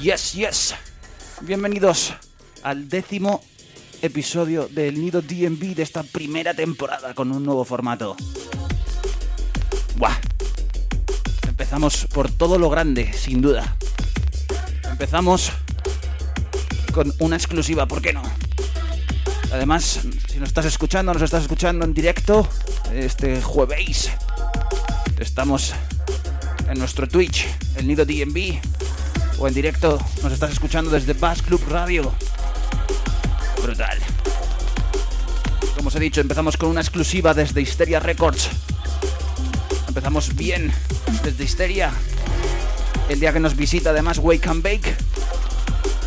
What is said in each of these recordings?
Yes, yes. Bienvenidos al décimo episodio del Nido DMV de esta primera temporada con un nuevo formato. Buah. Empezamos por todo lo grande, sin duda. Empezamos con una exclusiva, ¿por qué no? Además, si nos estás escuchando, nos estás escuchando en directo este jueves. Estamos en nuestro Twitch, el Nido DMV, o en directo nos estás escuchando desde Bass Club Radio. Brutal. Como os he dicho, empezamos con una exclusiva desde Hysteria Records. Empezamos bien desde Hysteria. El día que nos visita además Wake and Bake.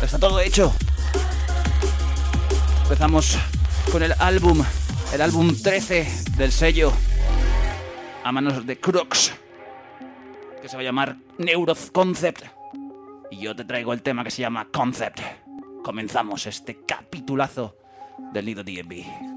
Está todo hecho. Empezamos con el álbum, el álbum 13 del sello a manos de Crux, que se va a llamar Neuro Concept. Y yo te traigo el tema que se llama Concept. Comenzamos este capitulazo del Nido DMV.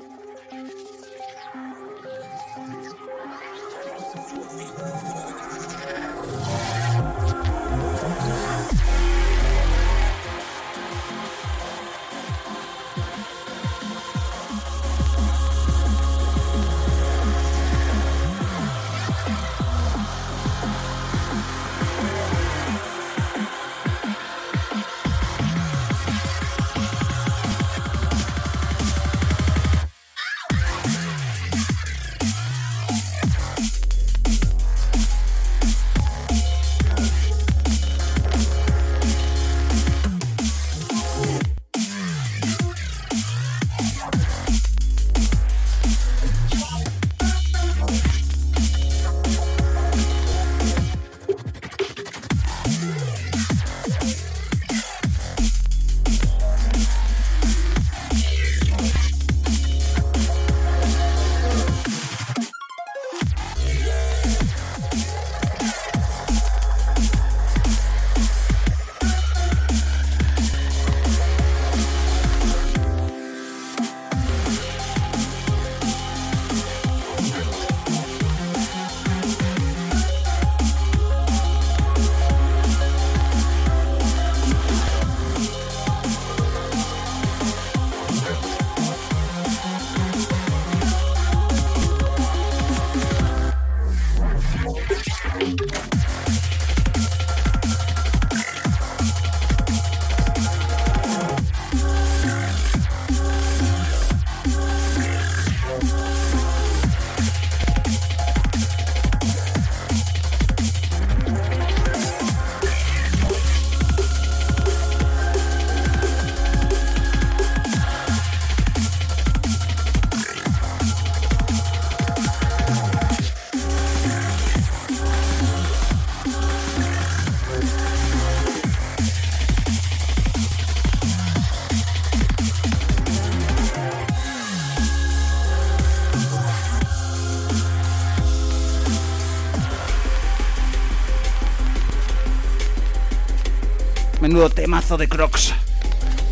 Menudo temazo de Crocs.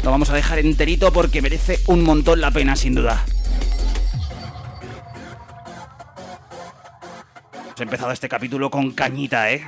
Lo vamos a dejar enterito porque merece un montón la pena, sin duda. Hemos empezado este capítulo con cañita, ¿eh?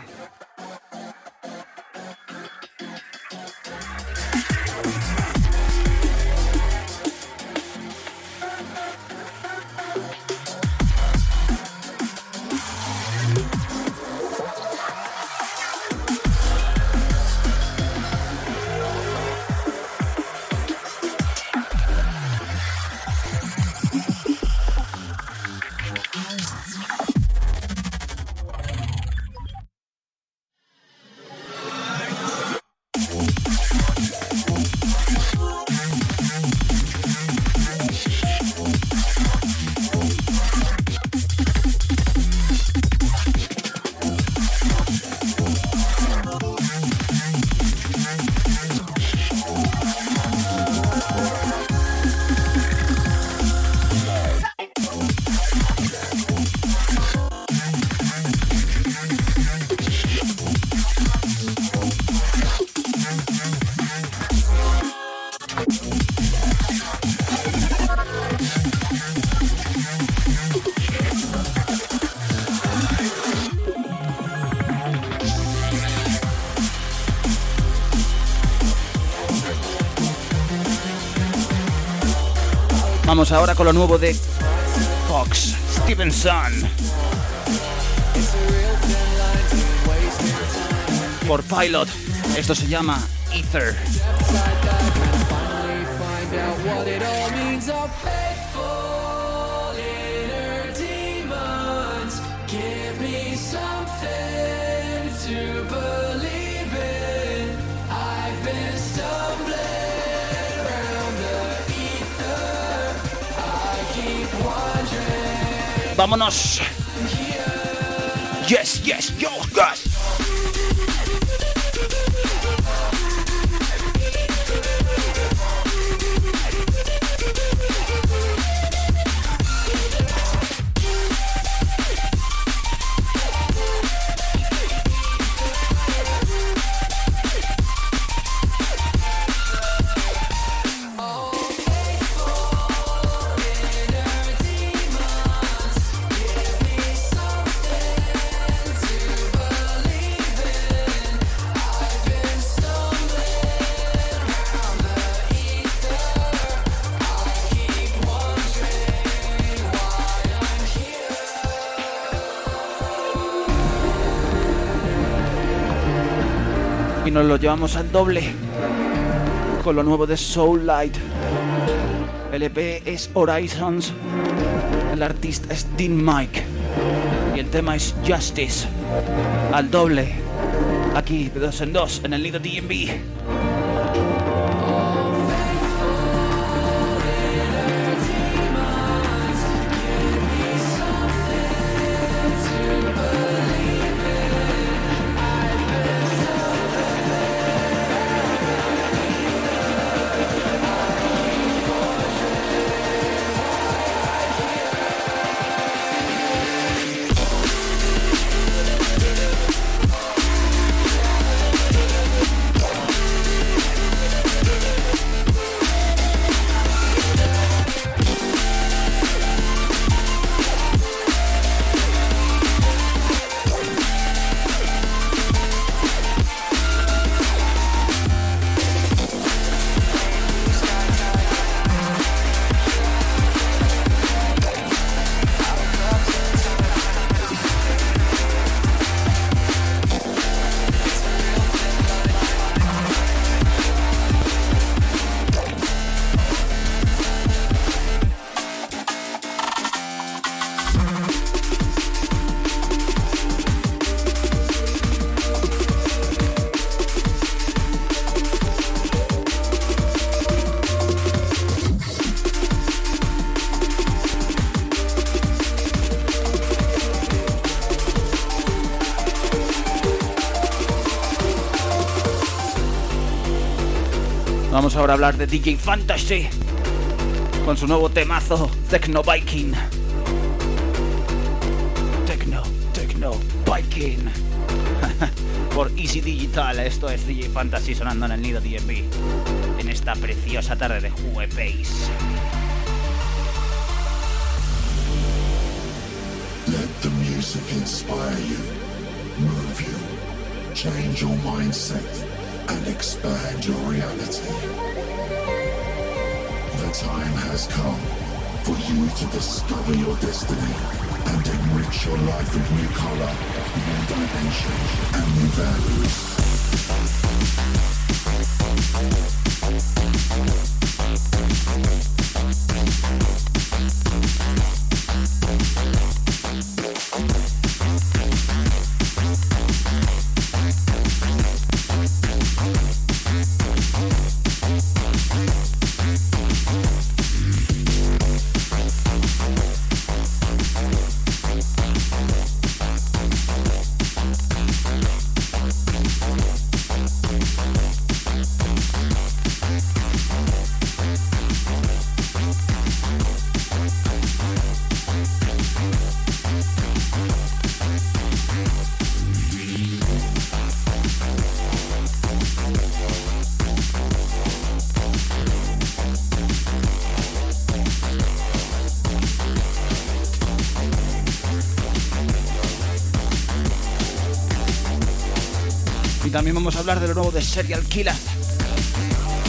Ahora con lo nuevo de Fox Stevenson. Por Pilot. Esto se llama Ether. Vámonos. Yes, yes, yo, guys. Lo llevamos al doble con lo nuevo de Soul Light. El EP es Horizons, el artista es Dean Mike y el tema es Justice al doble aquí de dos en dos en el Nido DMV. Ahora hablar de DJ Fantasy con su nuevo temazo Techno Viking. Techno, Techno Viking. Por Easy Digital, esto es DJ Fantasy sonando en el nido DMV en esta preciosa tarde de jueves. Let the music inspire you, move you, change your mindset. And expand your reality. The time has come for you to discover your destiny and enrich your life with new color, new dimension, and new values. Vamos a hablar de lo nuevo de Serial Killer.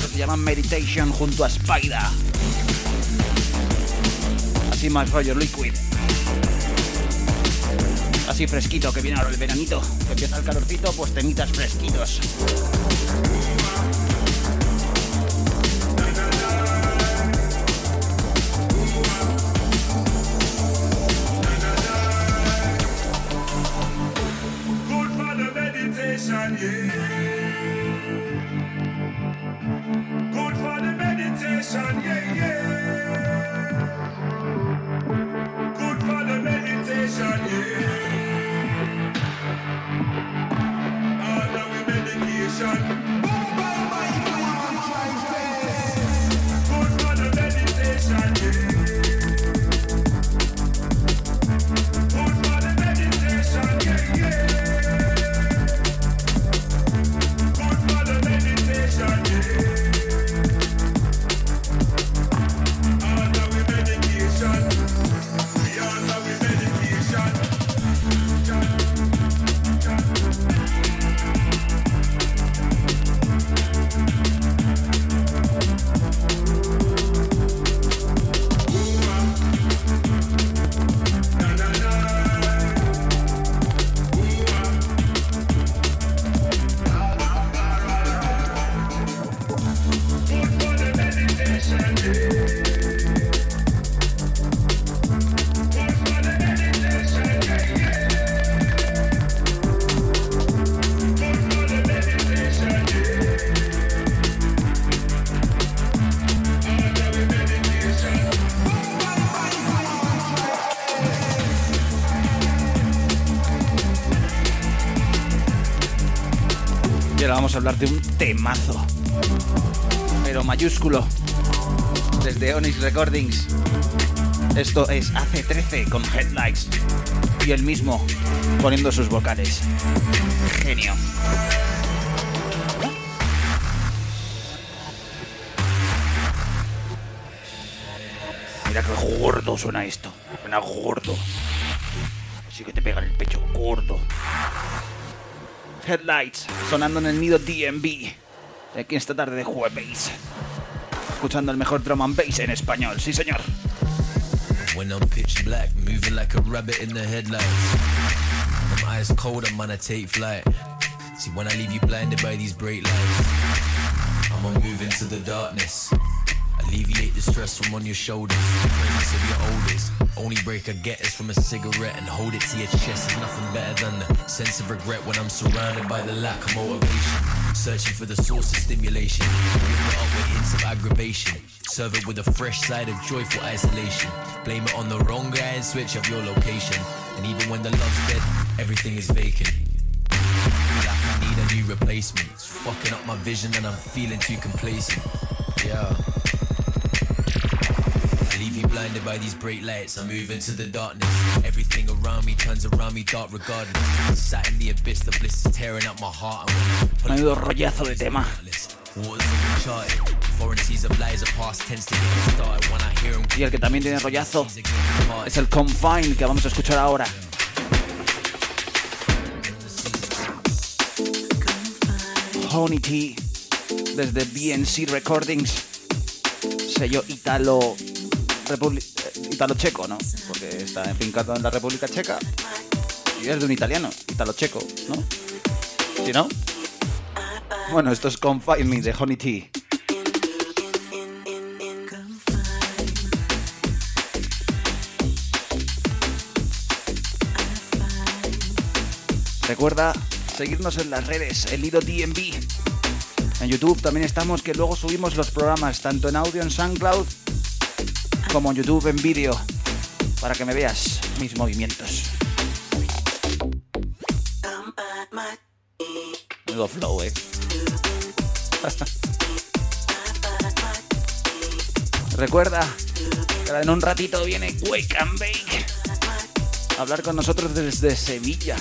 Que se llama Meditation junto a Spider. Así más rollo liquid. Así fresquito, que viene ahora el veranito. Que empieza el calorcito, pues temitas fresquitos. Hablar de un temazo, pero mayúsculo, desde Onyx Recordings. Esto es AC13 con Headlights y el mismo poniendo sus vocales. Genio. Mira qué gordo suena esto. Suena gordo. Headlights, sonando en el nido DMV. Aquí esta tarde de jueves. Escuchando el mejor drum and bass en español, sí señor. When I'm pitch black, moving like a rabbit in the headlights. I'm ice cold, I'm gonna take flight. See, when I leave you blinded by these bright lights, I'ma move into the darkness. Alleviate the stress from on your shoulders. The of your oldest. Only break I get is from a cigarette and hold it to your chest. There's nothing better than the sense of regret when I'm surrounded by the lack of motivation. Searching for the source of stimulation. Warm it up with hints of aggravation. Serve it with a fresh side of joyful isolation. Blame it on the wrong guy and switch up your location. And even when the love's dead, everything is vacant. Feel like I need a new replacement. It's fucking up my vision and I'm feeling too complacent. Yeah blinded by these bright lights. I move into the darkness. Everything around me turns around me dark regardless. Sat in the abyss, the bliss is tearing up my heart. Menudo rollazo de tema. Y el que también tiene rollazo es el Confine que vamos a escuchar ahora. Honey Tea desde BNC Recordings, sello italo italo-checo, ¿no? Porque está enfincado en la República Checa y es de un italiano, italo-checo, ¿no? ¿Sí, no? Bueno, esto es Confine Me de Honey Tea. Recuerda seguirnos en las redes, el Lido DMV. En YouTube también estamos, que luego subimos los programas tanto en audio en SoundCloud como YouTube en vídeo para que me veas mis movimientos. Menudo flow, eh. Recuerda que en un ratito viene Wake and Bake a hablar con nosotros desde Sevilla.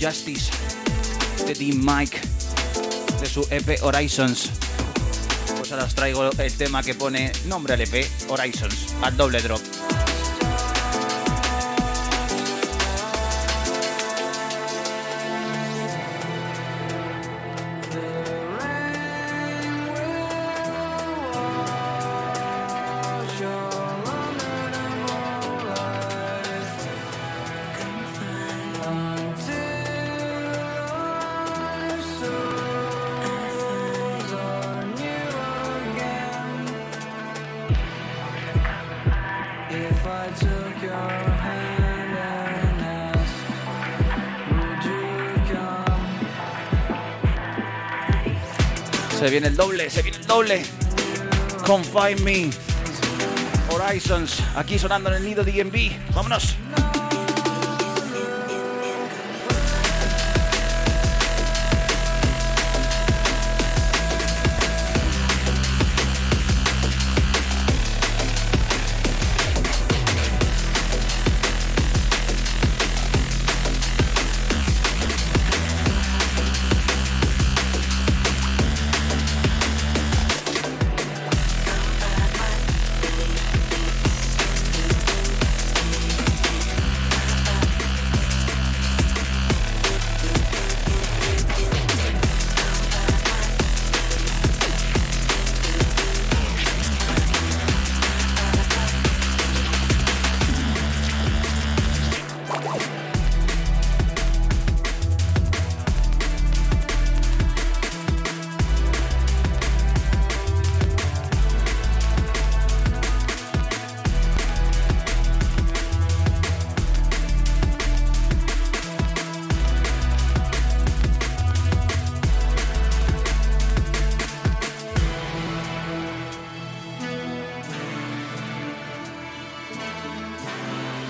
Justice de Team Mike de su EP Horizons. Pues ahora os traigo el tema que pone nombre al EP Horizons, al doble drop. Se viene el doble, se viene el doble. Confine Me. Horizons, aquí sonando en el nido DMV. Vámonos.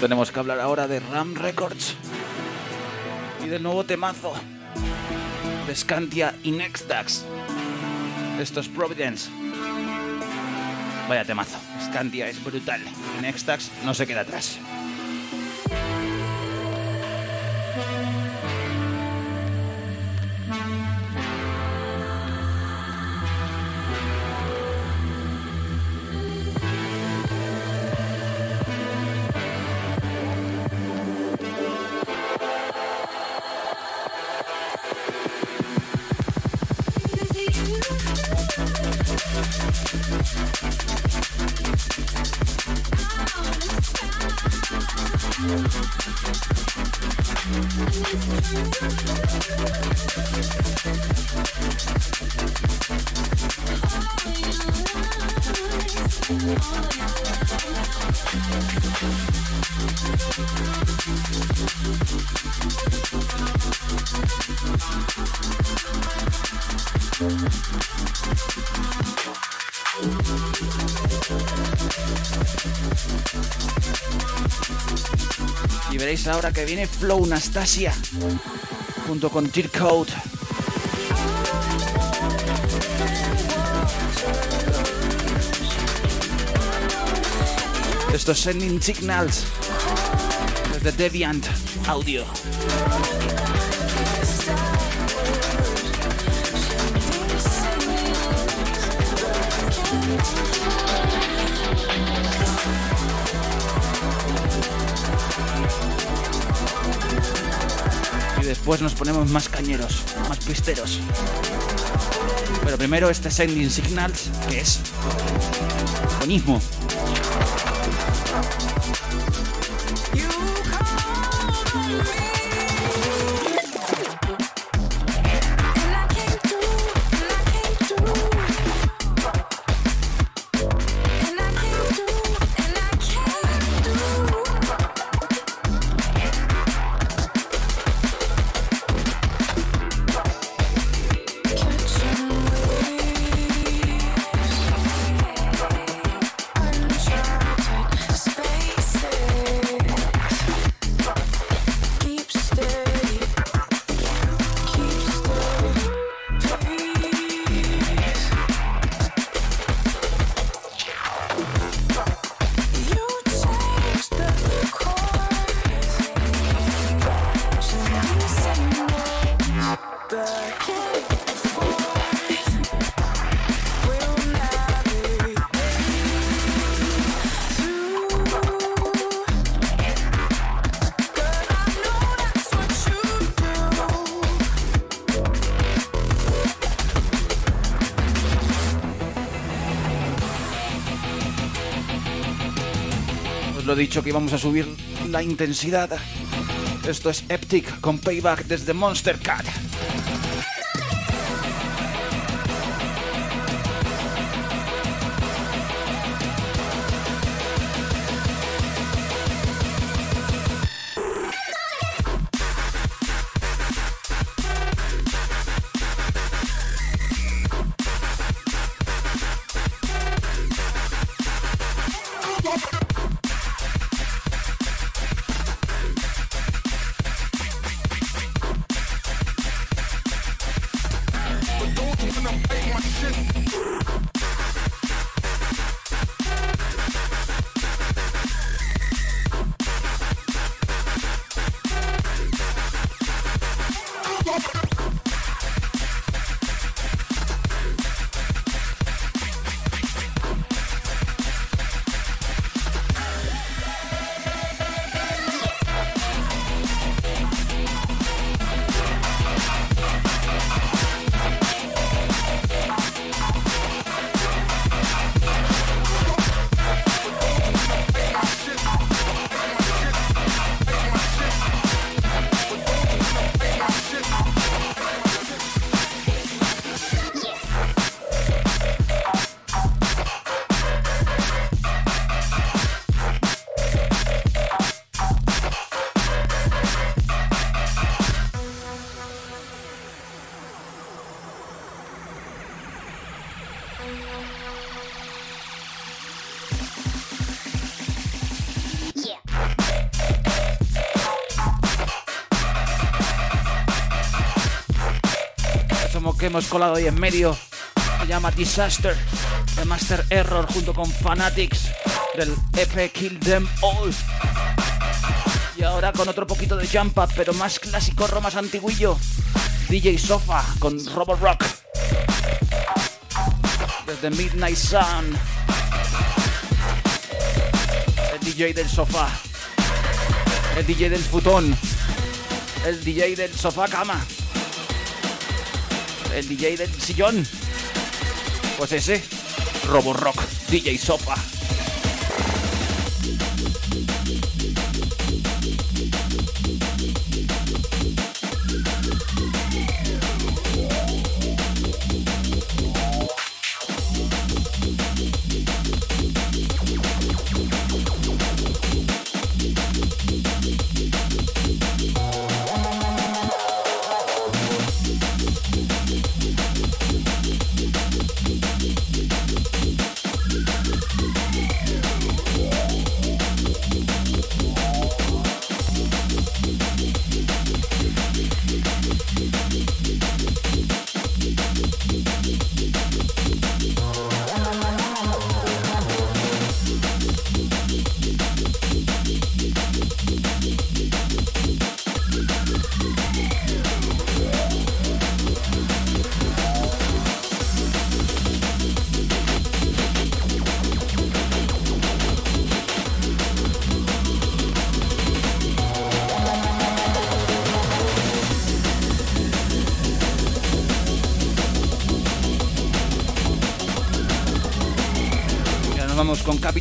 Tenemos que hablar ahora de Ram Records y del nuevo temazo de Scantia y Nextax. Esto es Providence. Vaya temazo. Scantia es brutal. Nextax no se queda atrás. Ahora que viene Flow Nastasia junto con T Code. Estos Sending Signals desde Deviant Audio. Después nos ponemos más cañeros, más pisteros. Pero primero este Sending Signals, que es buenísimo. Dicho que íbamos a subir la intensidad. Esto es Eptic con Payback desde Monster Cat. Hemos colado ahí en medio. Se llama Disaster de Master Error junto con Fanatics del EP Kill Them All. Y ahora con otro poquito de jump pero más clásico, más antiguillo. DJ Sofa con Robot Rock. Desde Midnight Sun. El DJ del sofá. El DJ del futón. El DJ del sofá cama el DJ del sillón. Pues ese, Robo Rock, DJ Sopa.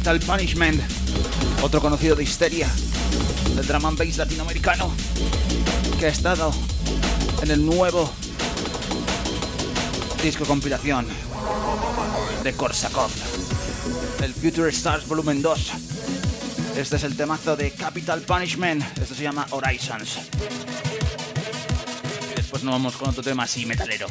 Capital Punishment, otro conocido de Histeria, del drum and latinoamericano, que ha estado en el nuevo disco compilación de Korsakov, el Future Stars Volumen 2. Este es el temazo de Capital Punishment, esto se llama Horizons. Después nos vamos con otro tema así metalero.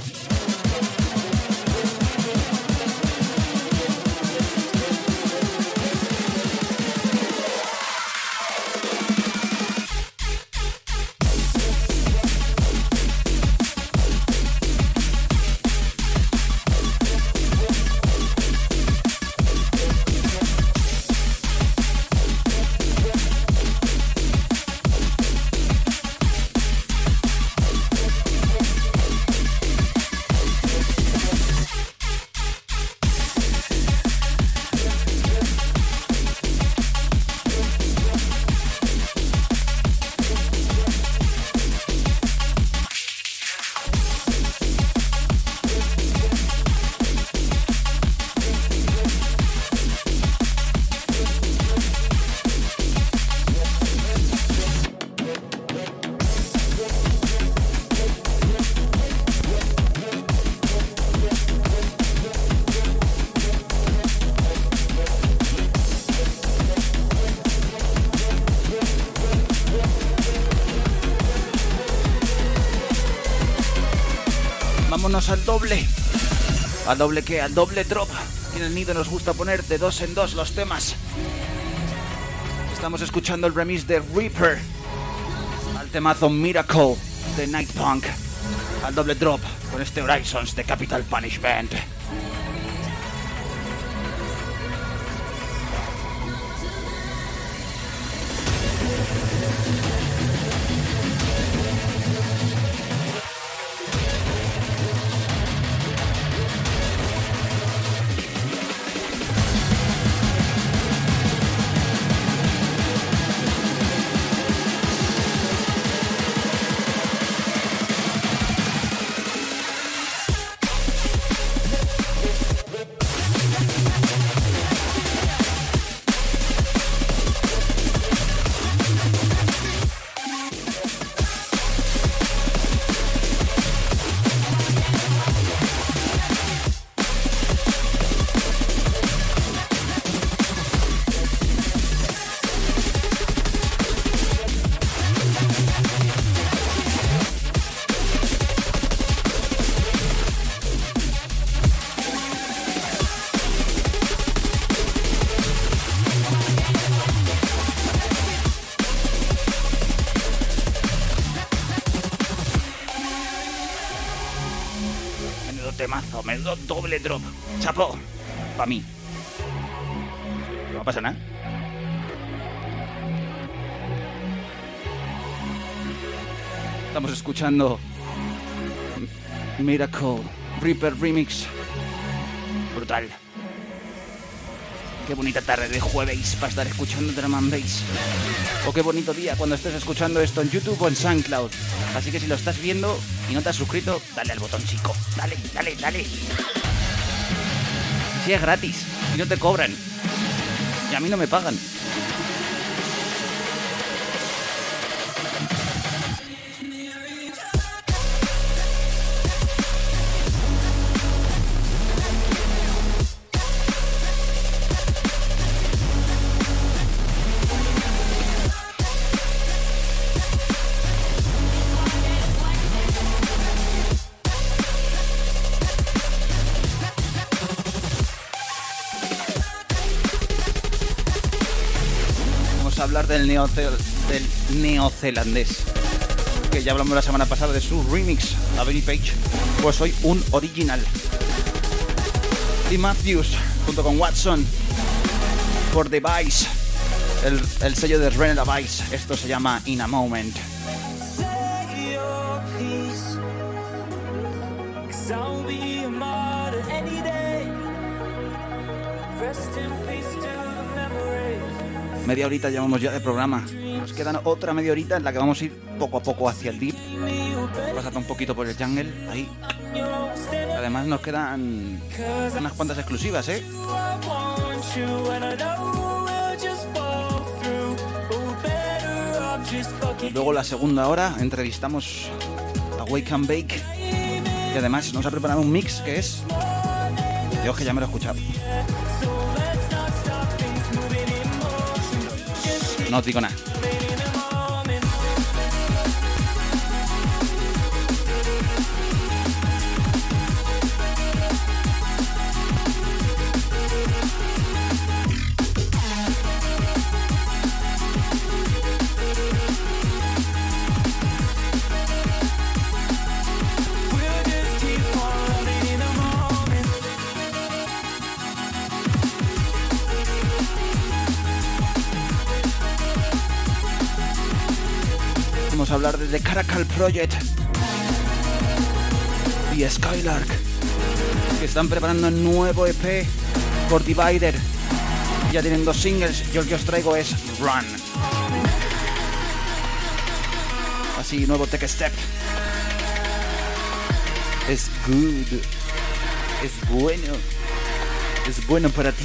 Doble. ¿Al doble qué? Al doble drop. En el nido nos gusta poner de dos en dos los temas. Estamos escuchando el remix de Reaper al temazo Miracle de Night Punk. Al doble drop con este Horizons de Capital Punishment. Doble drop. Chapo. Para mí. No pasa nada. Estamos escuchando Miracle Reaper Remix. Brutal. Qué bonita tarde de jueves para estar escuchando Drum and Bass. O qué bonito día cuando estés escuchando esto en YouTube o en SoundCloud. Así que si lo estás viendo y no te has suscrito, dale al botón chico. Dale, dale, dale. Si es gratis y no te cobran. Y a mí no me pagan. Del, neozelandés, que ya hablamos la semana pasada de su remix, a Benny Page, pues hoy un original. Tim Matthews, junto con Watson, por Device, el, el sello de René Device, esto se llama In a Moment. Media horita llevamos ya de programa. Nos quedan otra media horita en la que vamos a ir poco a poco hacia el deep. Pasando un poquito por el jungle, ahí. Además nos quedan unas cuantas exclusivas, ¿eh? Luego la segunda hora entrevistamos a Wake and Bake y además nos ha preparado un mix que es... Yo que ya me lo he escuchado. No os digo nada. Hablar de The Caracal Project y Skylark, que están preparando un nuevo EP por Divider. Ya tienen dos singles y el que os traigo es Run. Así, nuevo Tech Step. Es good. Es bueno. Es bueno para ti.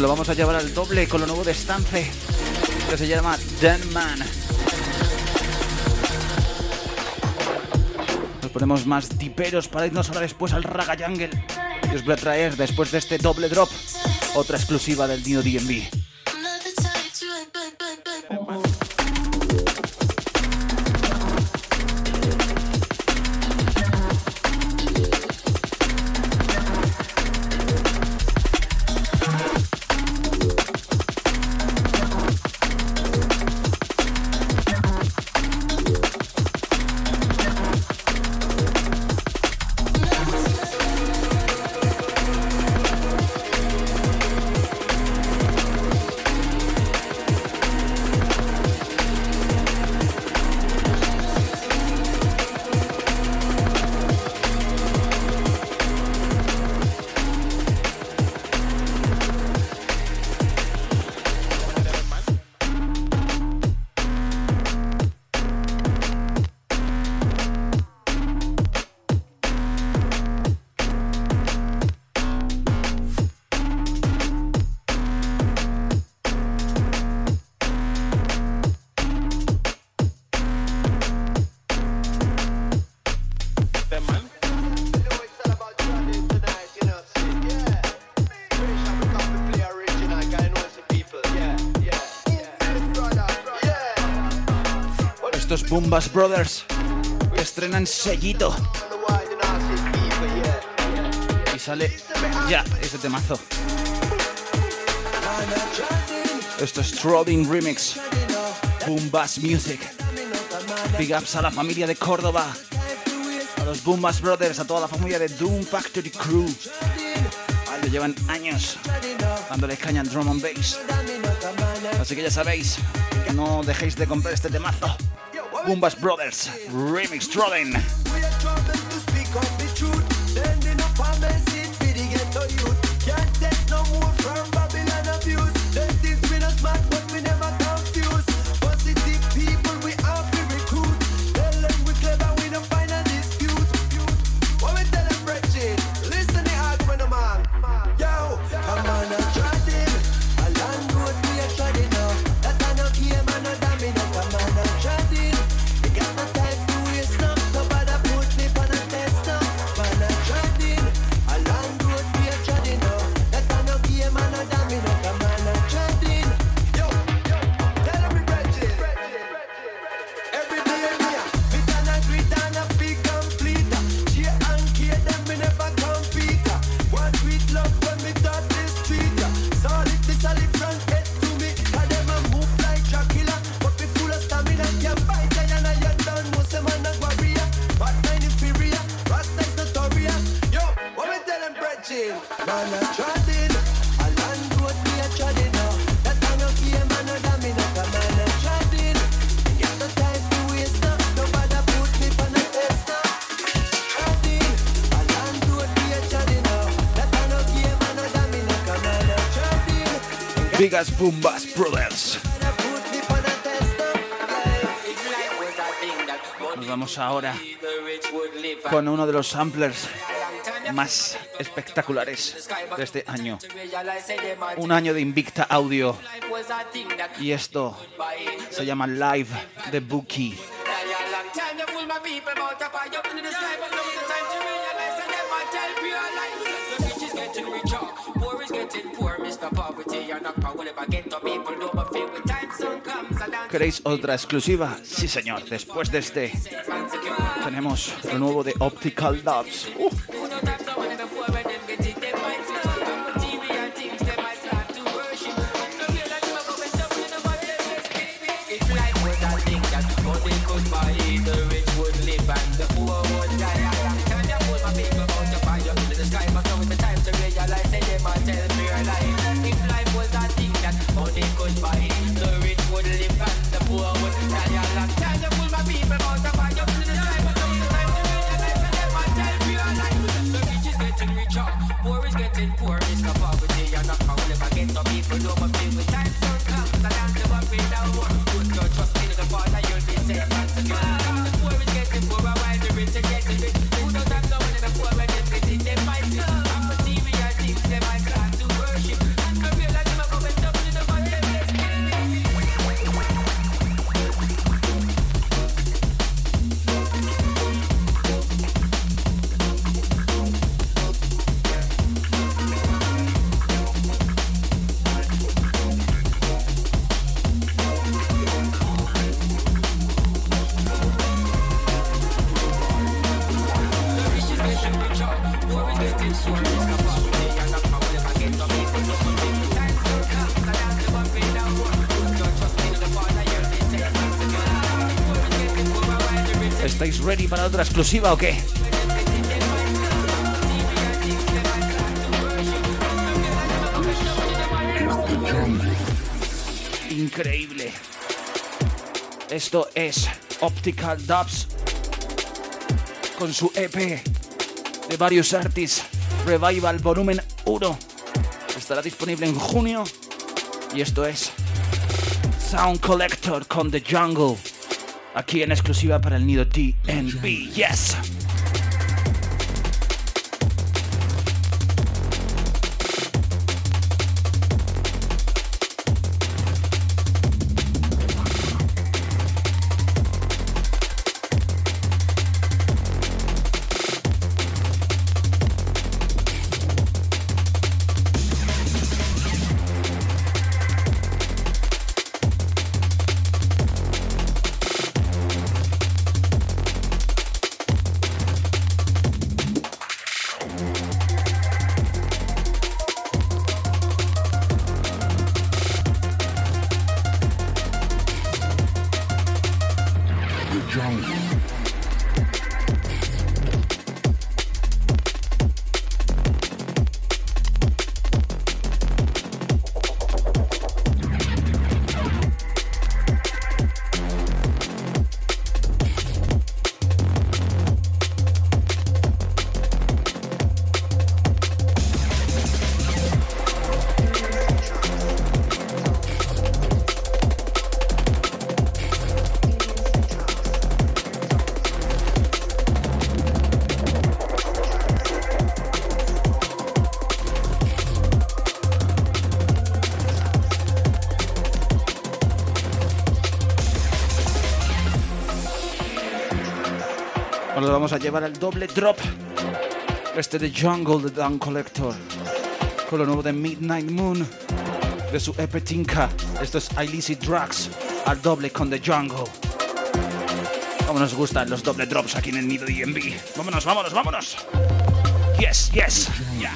Lo vamos a llevar al doble con lo nuevo de Stance, que se llama Man. Nos ponemos más tiperos para irnos ahora después al Raga Jungle. Y os voy a traer después de este doble drop otra exclusiva del Dino DMV. Bumbas Brothers, que estrenan sellito. Y sale ya ese temazo. Esto es Trotting Remix. Bumbas Music. Big ups a la familia de Córdoba. A los Bumbas Brothers, a toda la familia de Doom Factory Crew. Que llevan años dándole caña al drum and bass. Así que ya sabéis, no dejéis de comprar este temazo. Boombas Brothers Remix Trolling. Nos vamos ahora con uno de los samplers más espectaculares de este año. Un año de Invicta Audio. Y esto se llama Live de Bookie. ¿Queréis otra exclusiva? Sí, señor. Después de este, tenemos lo nuevo de Optical Dots. Uh. ¿Estáis ready para otra exclusiva o qué? Increíble. Esto es Optical Dubs con su EP de varios artists Revival Volumen 1. Estará disponible en junio y esto es Sound Collector con The Jungle aquí en exclusiva para el nido DNB. Yes. Vamos a llevar el doble drop. Este de Jungle de Down Collector. Con lo nuevo de Midnight Moon. De su EP Tinka. Esto es Illicit Drugs. Al doble con The Jungle. Cómo nos gustan los doble drops aquí en el nido DMV. Vámonos, vámonos, vámonos. Yes, yes. Ya.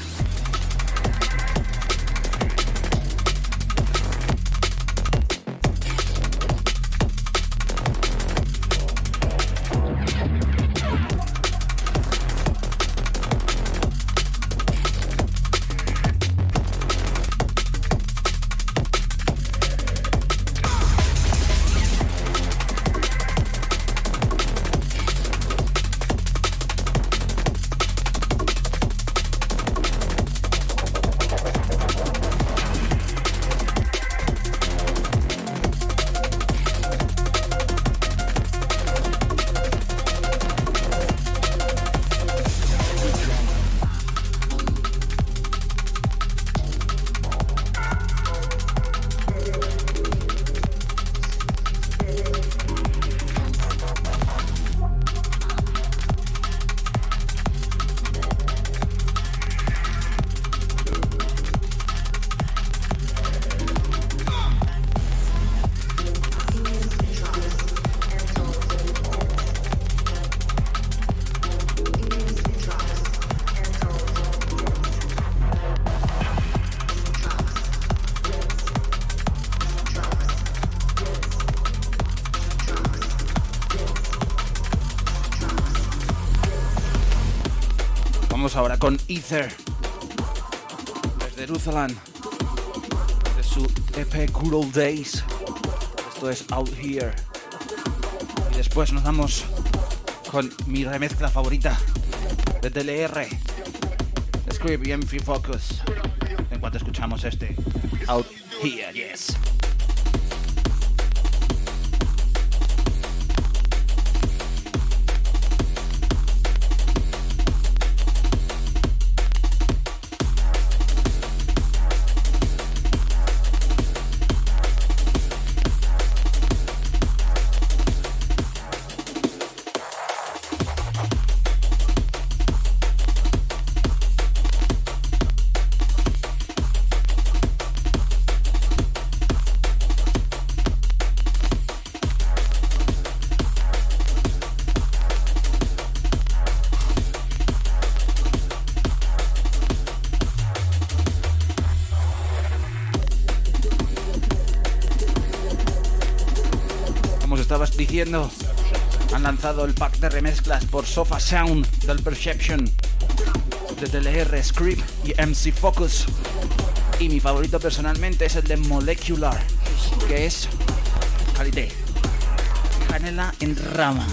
Ether desde Jerusalén de su EP Good Days. Esto es Out Here. Y después nos vamos con mi remezcla favorita de DLR. Escribe Free Focus. En cuanto escuchamos este Out Here, yes. Han lanzado el pack de remezclas por Sofa Sound del Perception, de DLR Script y MC Focus. Y mi favorito personalmente es el de Molecular, que es Calité. Canela en rama.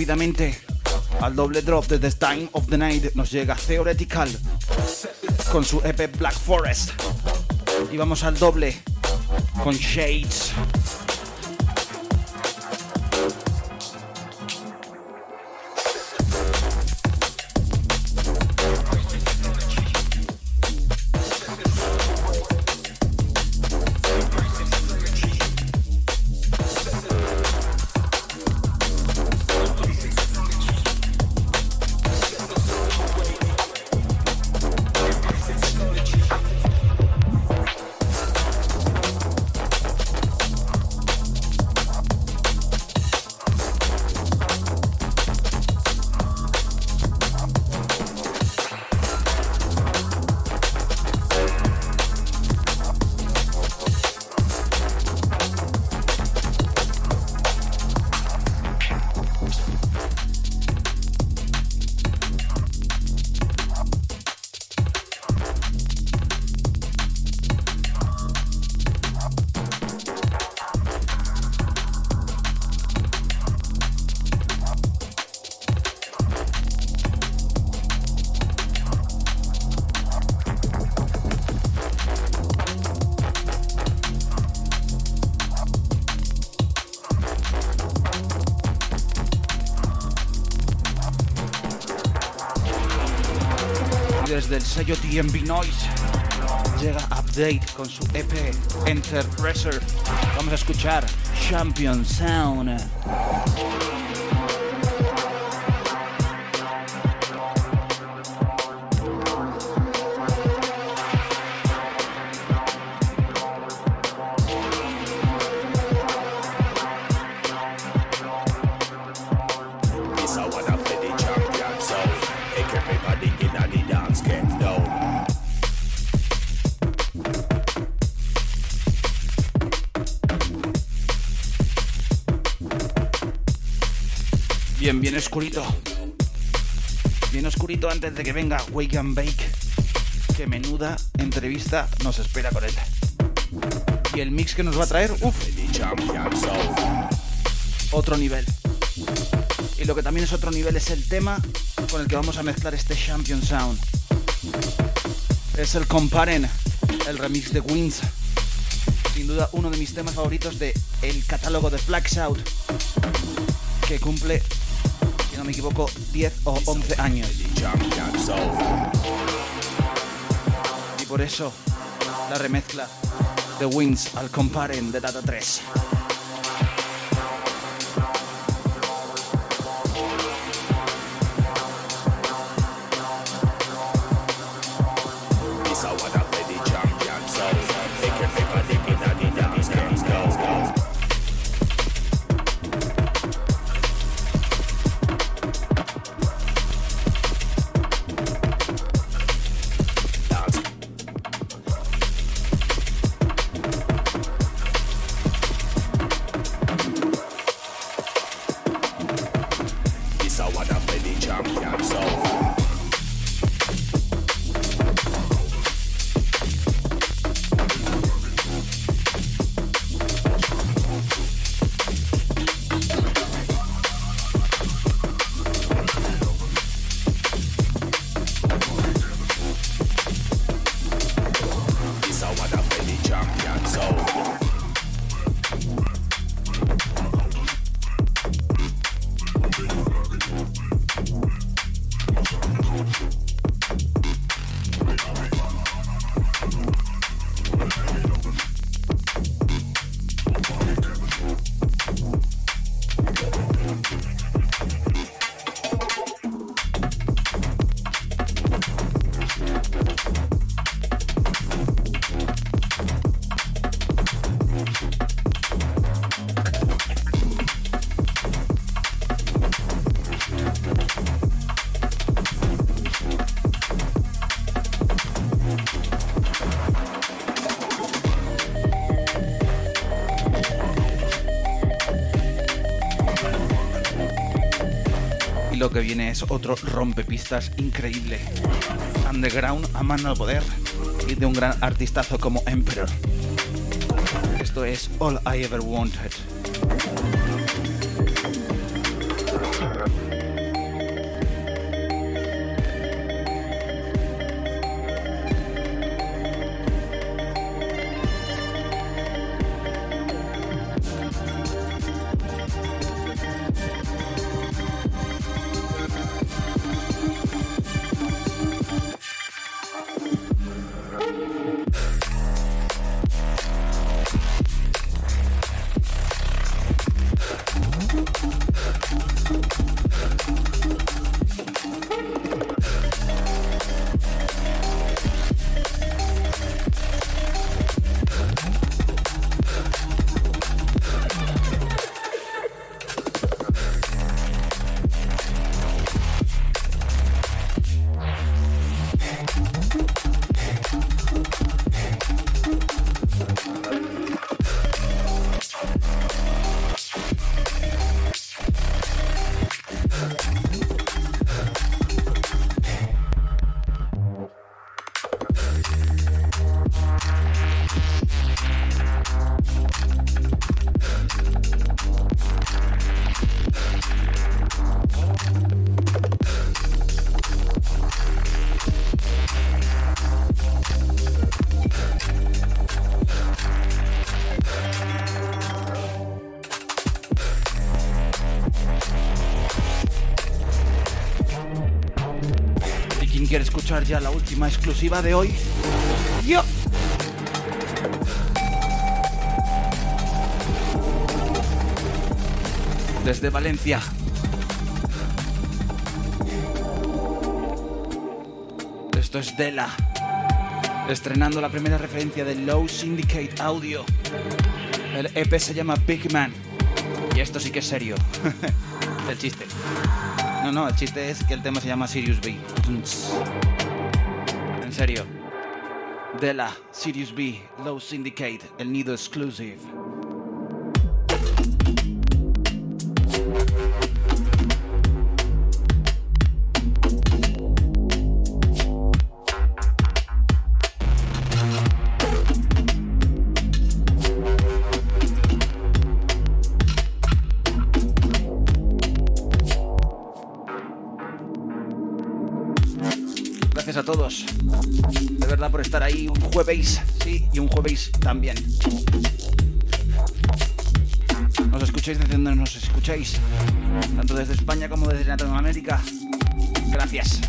Rápidamente al doble drop de The Time of the Night nos llega Theoretical con su EP Black Forest. Y vamos al doble con Shades. Del sello TMB Noise llega Update con su EP Enter Pressure. Vamos a escuchar Champion Sound. Bien oscurito. Bien oscurito antes de que venga Wake and Bake. Que menuda entrevista nos espera con él. Y el mix que nos va a traer, uff. Otro nivel. Y lo que también es otro nivel es el tema con el que vamos a mezclar este Champion Sound. Es el Comparen, el remix de Wins. Sin duda uno de mis temas favoritos de el catálogo de Flax Out, que cumple no me equivoco, 10 o 11 años. Y por eso la remezcla de Wins al Comparen de Data 3. Que viene es otro rompepistas increíble. Underground a mano de poder y de un gran artistazo como Emperor. Esto es All I Ever Wanted. Ya la última exclusiva de hoy. Yo. Desde Valencia. Esto es Dela. Estrenando la primera referencia de Low Syndicate Audio. El EP se llama Big Man. Y esto sí que es serio. el chiste. No, no, el chiste es que el tema se llama Sirius B serio. De la Sirius B, Low Syndicate, el nido exclusive. Jueves, sí, y un jueves también. Nos escucháis desde donde nos escucháis, tanto desde España como desde Latinoamérica. Gracias.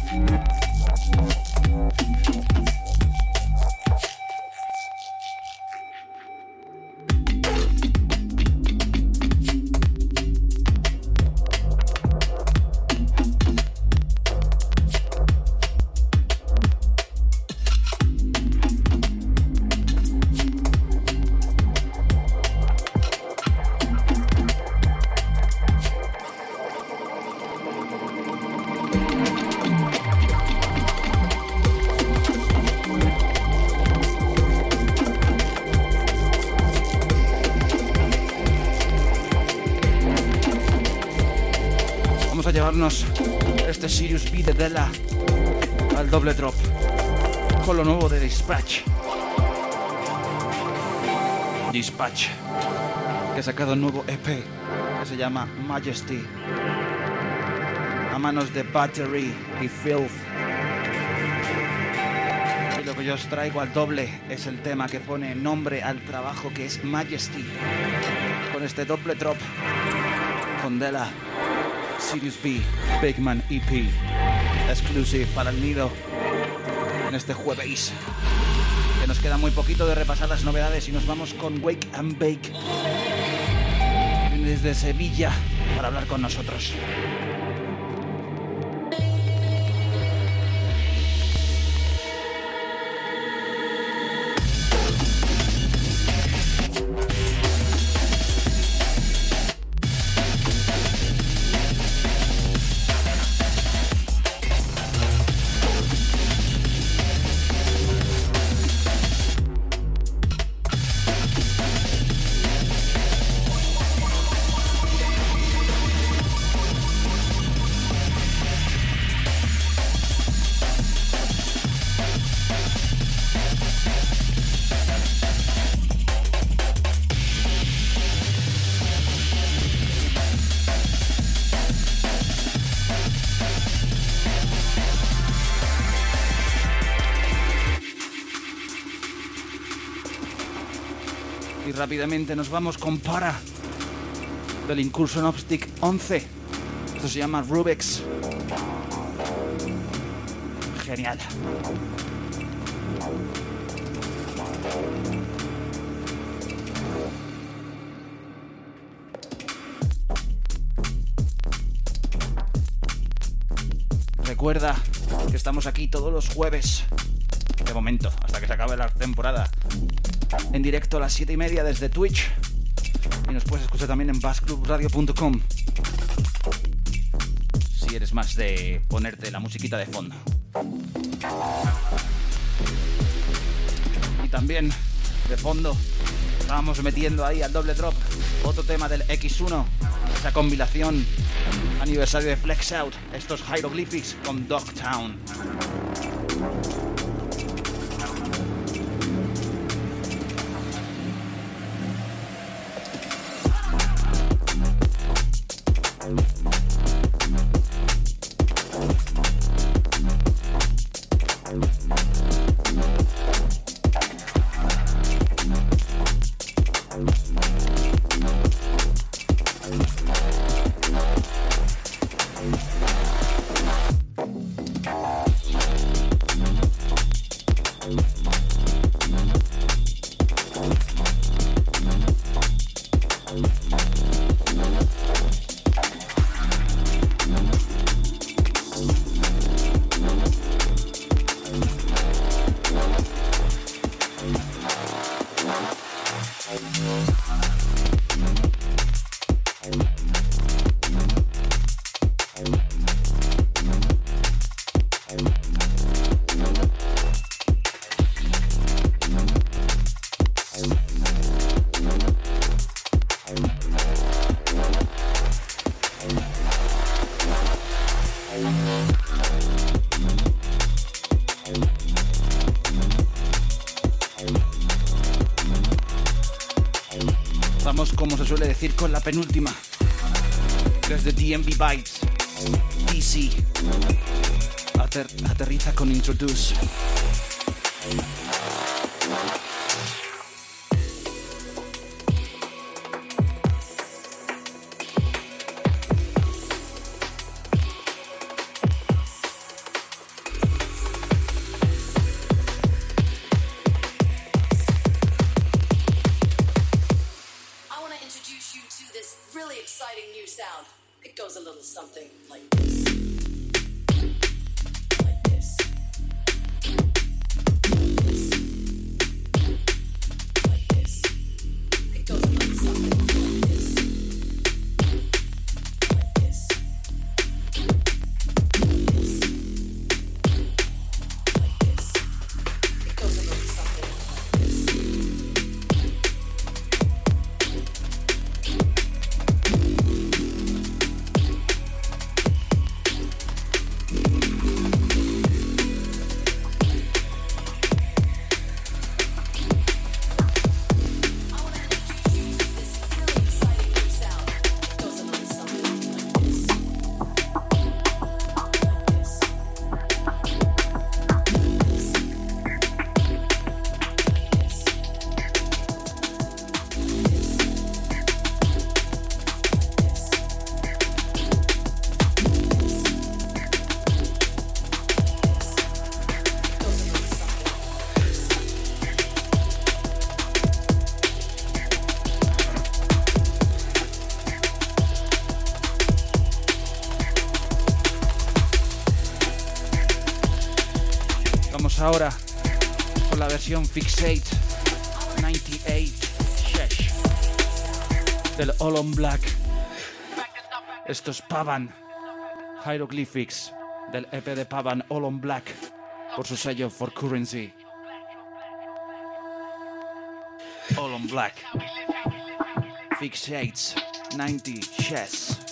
Dispatch, que ha sacado un nuevo EP que se llama Majesty. A manos de Battery y Filth. Y lo que yo os traigo al doble es el tema que pone nombre al trabajo que es Majesty. Con este doble drop. Con Della Sirius B, Big Man EP, exclusive para el nido. En este jueves. Queda muy poquito de repasar las novedades y nos vamos con Wake and Bake desde Sevilla para hablar con nosotros. Rápidamente nos vamos con Para del Incursion Optic 11. Esto se llama Rubix. Genial. Recuerda que estamos aquí todos los jueves. De momento, hasta que se acabe la temporada en directo a las 7 y media desde Twitch. Y nos puedes escuchar también en bassclubradio.com. Si eres más de ponerte la musiquita de fondo. Y también de fondo estábamos metiendo ahí al doble drop otro tema del X1, esa combinación aniversario de Flex Out, estos hieroglyphics con Dogtown. Con la penúltima. Desde DMV Bytes, DC. aterriza con Introduce. Fixate 98 Shesh del All on Black. Esto es Pavan Hieroglyphics del EP de Pavan All on Black por su sello For Currency. All on Black. Fixates 90 Chess.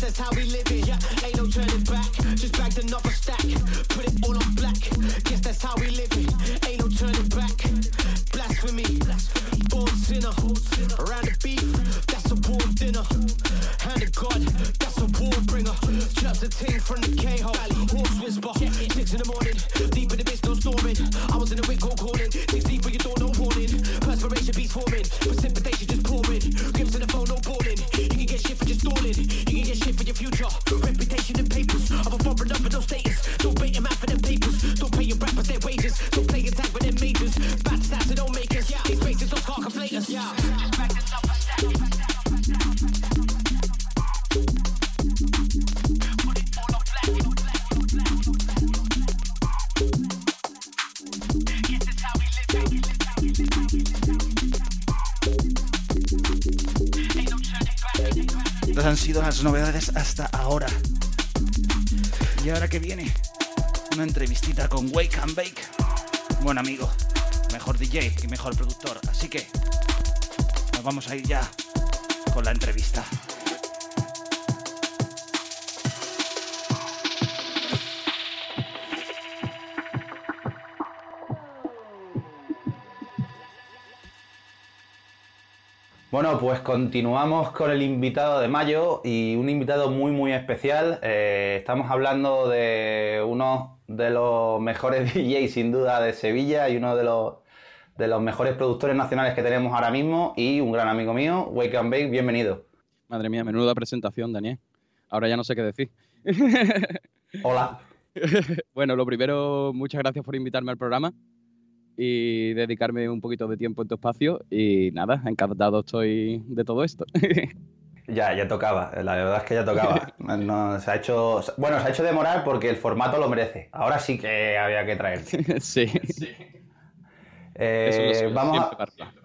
That's how we live it. Yeah, ain't no turning back. Just bagged another stack. Put it all on black. Guess that's how we live it. Ain't no turning back. Blasphemy. Born sinner. Around the beef. That's a warm dinner. Hand of God. That's a war bringer. Chirps a ting from the K-hole. Horse whisper. Six in the morning. Mejor productor. Así que nos vamos a ir ya con la entrevista. Bueno, pues continuamos con el invitado de mayo y un invitado muy muy especial. Eh, estamos hablando de uno de los mejores DJs sin duda de Sevilla y uno de los, de los mejores productores nacionales que tenemos ahora mismo y un gran amigo mío, Wake and Bake, bienvenido. Madre mía, menuda presentación, Daniel. Ahora ya no sé qué decir. Hola. bueno, lo primero, muchas gracias por invitarme al programa y dedicarme un poquito de tiempo en tu espacio. Y nada, encantado estoy de todo esto. Ya, ya tocaba, la verdad es que ya tocaba. No, se ha hecho, bueno, se ha hecho demorar porque el formato lo merece. Ahora sí que había que traerte. sí. Eh, vamos, a, siempre,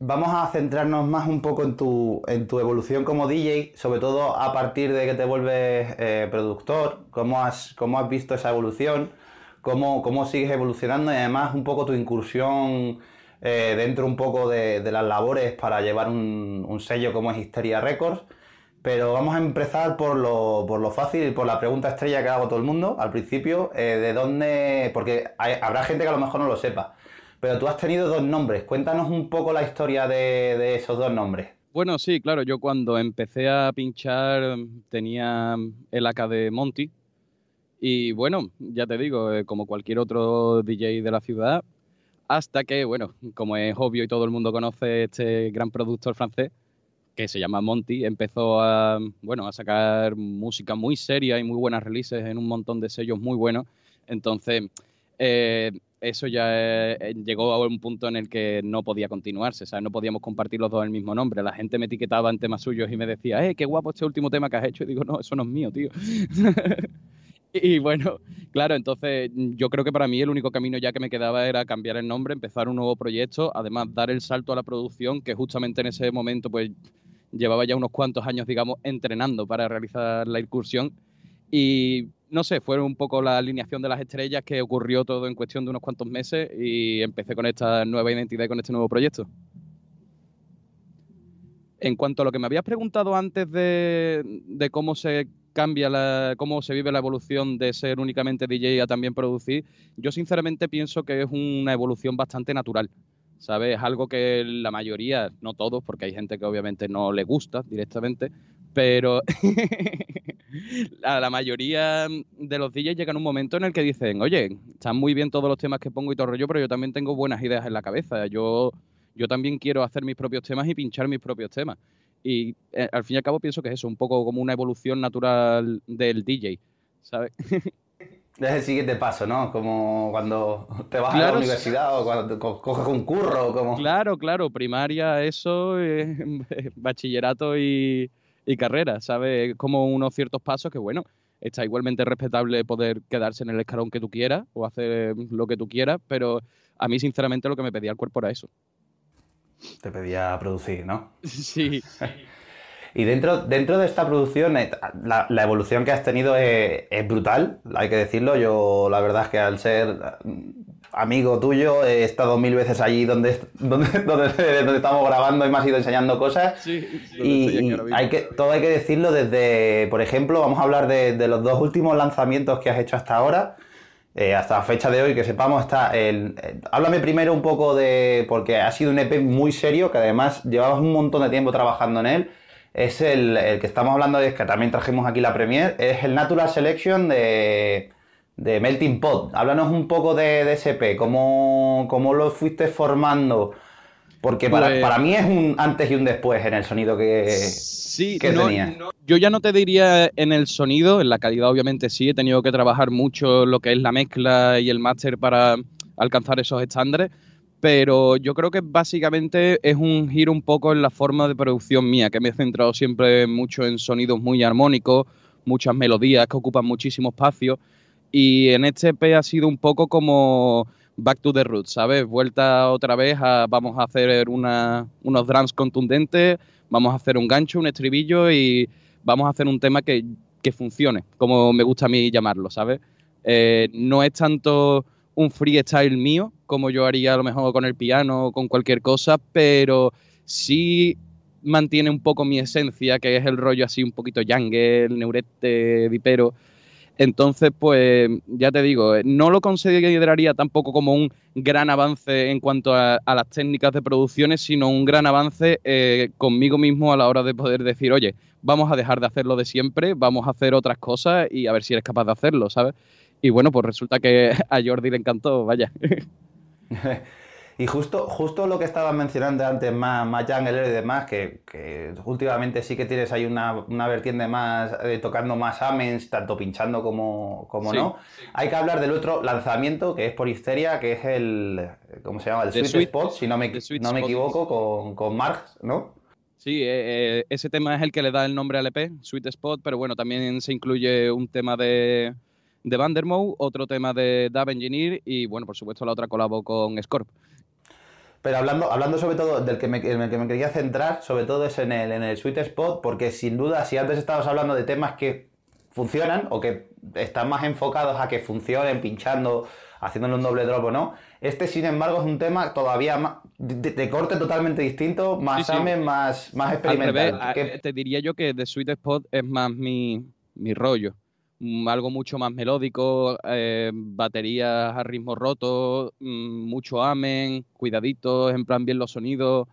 vamos a centrarnos más un poco en tu, en tu evolución como DJ, sobre todo a partir de que te vuelves eh, productor. ¿Cómo has, ¿Cómo has visto esa evolución? ¿Cómo, ¿Cómo sigues evolucionando? Y además un poco tu incursión eh, dentro un poco de, de las labores para llevar un, un sello como es Histeria Records. Pero vamos a empezar por lo, por lo fácil y por la pregunta estrella que hago todo el mundo al principio. ¿De dónde...? Porque hay- habrá gente que a lo mejor no lo sepa. Pero tú has tenido dos nombres. Cuéntanos un poco la historia de, esos dos nombres. Bueno, sí, claro, yo cuando empecé a pinchar tenía el AK de Monty y bueno, ya te digo, eh, como cualquier otro DJ de la ciudad, hasta que, bueno, como es obvio y todo el mundo conoce este gran productor francés que se llama Monty, empezó a, bueno, a sacar música muy seria y muy buenas releases en un montón de sellos muy buenos. Entonces, eh, eso ya eh, llegó a un punto en el que no podía continuarse, ¿sabes? No podíamos compartir los dos el mismo nombre. La gente me etiquetaba en temas suyos y me decía, eh, qué guapo este último tema que has hecho. Y digo, no, eso no es mío, tío. y bueno, claro, entonces yo creo que para mí el único camino ya que me quedaba era cambiar el nombre, empezar un nuevo proyecto, además dar el salto a la producción, que justamente en ese momento pues llevaba ya unos cuantos años, digamos, entrenando para realizar la incursión. Y no sé, fue un poco la alineación de las estrellas que ocurrió todo en cuestión de unos cuantos meses y empecé con esta nueva identidad y con este nuevo proyecto. En cuanto a lo que me habías preguntado antes de, cómo se cambia la, cómo se vive la evolución de ser únicamente DJ a también producir, yo sinceramente pienso que es una evolución bastante natural. ¿Sabes? Es algo que la mayoría, no todos, porque hay gente que obviamente no le gusta directamente, pero a la mayoría de los DJs llegan un momento en el que dicen, oye, están muy bien todos los temas que pongo y todo el rollo, pero yo también tengo buenas ideas en la cabeza. Yo, yo también quiero hacer mis propios temas y pinchar mis propios temas. Y eh, al fin y al cabo pienso que es eso, un poco como una evolución natural del DJ, ¿sabes? Es el siguiente paso, ¿no? Como cuando te vas a la universidad o cuando co- coges un curro, como... Claro, claro, primaria, eso, eh, bachillerato y, y carrera, ¿sabes? Como unos ciertos pasos que, bueno, está igualmente respetable poder quedarse en el escalón que tú quieras o hacer lo que tú quieras, pero a mí, sinceramente, lo que me pedía el cuerpo era eso. Te pedía producir, ¿no? Sí, Y dentro, dentro de esta producción, eh, la, la evolución que has tenido es, es brutal, hay que decirlo. Yo, la verdad es que al ser amigo tuyo, he estado mil veces allí donde, donde, donde, donde estamos grabando y me has ido enseñando cosas. sí. Y, y hay que, todo hay que decirlo desde, por ejemplo, vamos a hablar de, de los dos últimos lanzamientos que has hecho hasta ahora. Eh, hasta la fecha de hoy, que sepamos, está el, eh, Háblame primero un poco de... porque ha sido un EP muy serio, que además llevabas un montón de tiempo trabajando en él. Es el, el que estamos hablando, es que también trajimos aquí la premier, es el Natural Selection de, de Melting Pot. Háblanos un poco de, de EP, cómo, cómo lo fuiste formando, porque para, Pues- para mí es un antes y un después en el sonido que, Sí, que no- tenía. no- yo ya no te diría en el sonido, en la calidad obviamente sí, he tenido que trabajar mucho lo que es la mezcla y el máster para alcanzar esos estándares, pero yo creo que básicamente es un giro un poco en la forma de producción mía, que me he centrado siempre mucho en sonidos muy armónicos, muchas melodías que ocupan muchísimo espacio, y en este EP ha sido un poco como back to the roots, ¿sabes? Vuelta otra vez a vamos a hacer una- unos drums contundentes, vamos a hacer un gancho, un estribillo y vamos a hacer un tema que, que funcione, como me gusta a mí llamarlo, ¿sabes? Eh, no es tanto un freestyle mío, como yo haría a lo mejor con el piano o con cualquier cosa, pero sí mantiene un poco mi esencia, que es el rollo así un poquito jungle, neurete, vipero. Entonces, pues ya te digo, eh, no lo consideraría tampoco como un gran avance en cuanto a, las técnicas de producciones, sino un gran avance eh, conmigo mismo a la hora de poder decir, oye, vamos a dejar de hacerlo de siempre, vamos a hacer otras cosas y a ver si eres capaz de hacerlo, ¿sabes? Y bueno, pues resulta que a Jordi le encantó, vaya. Y justo, justo lo que estabas mencionando antes, más, más jungle y demás, que, que últimamente sí que tienes ahí una, una vertiente más, eh, tocando más amens, tanto pinchando como, como Sí, no. Hay que hablar del otro lanzamiento, que es por Histeria, que es el, ¿cómo se llama? El Sweet, Sweet- Spot, si no me, no me equivoco, con, con Marx, ¿no? Sí, eh, eh, ese tema es el que le da el nombre al EP, Sweet Spot, pero bueno, también se incluye un tema de, de otro tema de Dave Engineer y bueno, por supuesto la otra colabo con Scorp. Pero hablando, hablando sobre todo del que me, en el que me quería centrar, sobre todo es en el, en el sweet spot, porque sin duda, si antes estabas hablando de temas que funcionan o que están más enfocados a que funcionen, pinchando, haciéndole un doble drop o no, este sin embargo es un tema todavía más, de, de corte totalmente distinto, más Sí, más, más revés, experimental. ¿Qué- te diría yo que The Sweet Spot es más mi, mi rollo. Mm, Algo mucho más melódico, eh, baterías a ritmo roto, mm, mucho amen, cuidaditos, en plan bien los sonidos,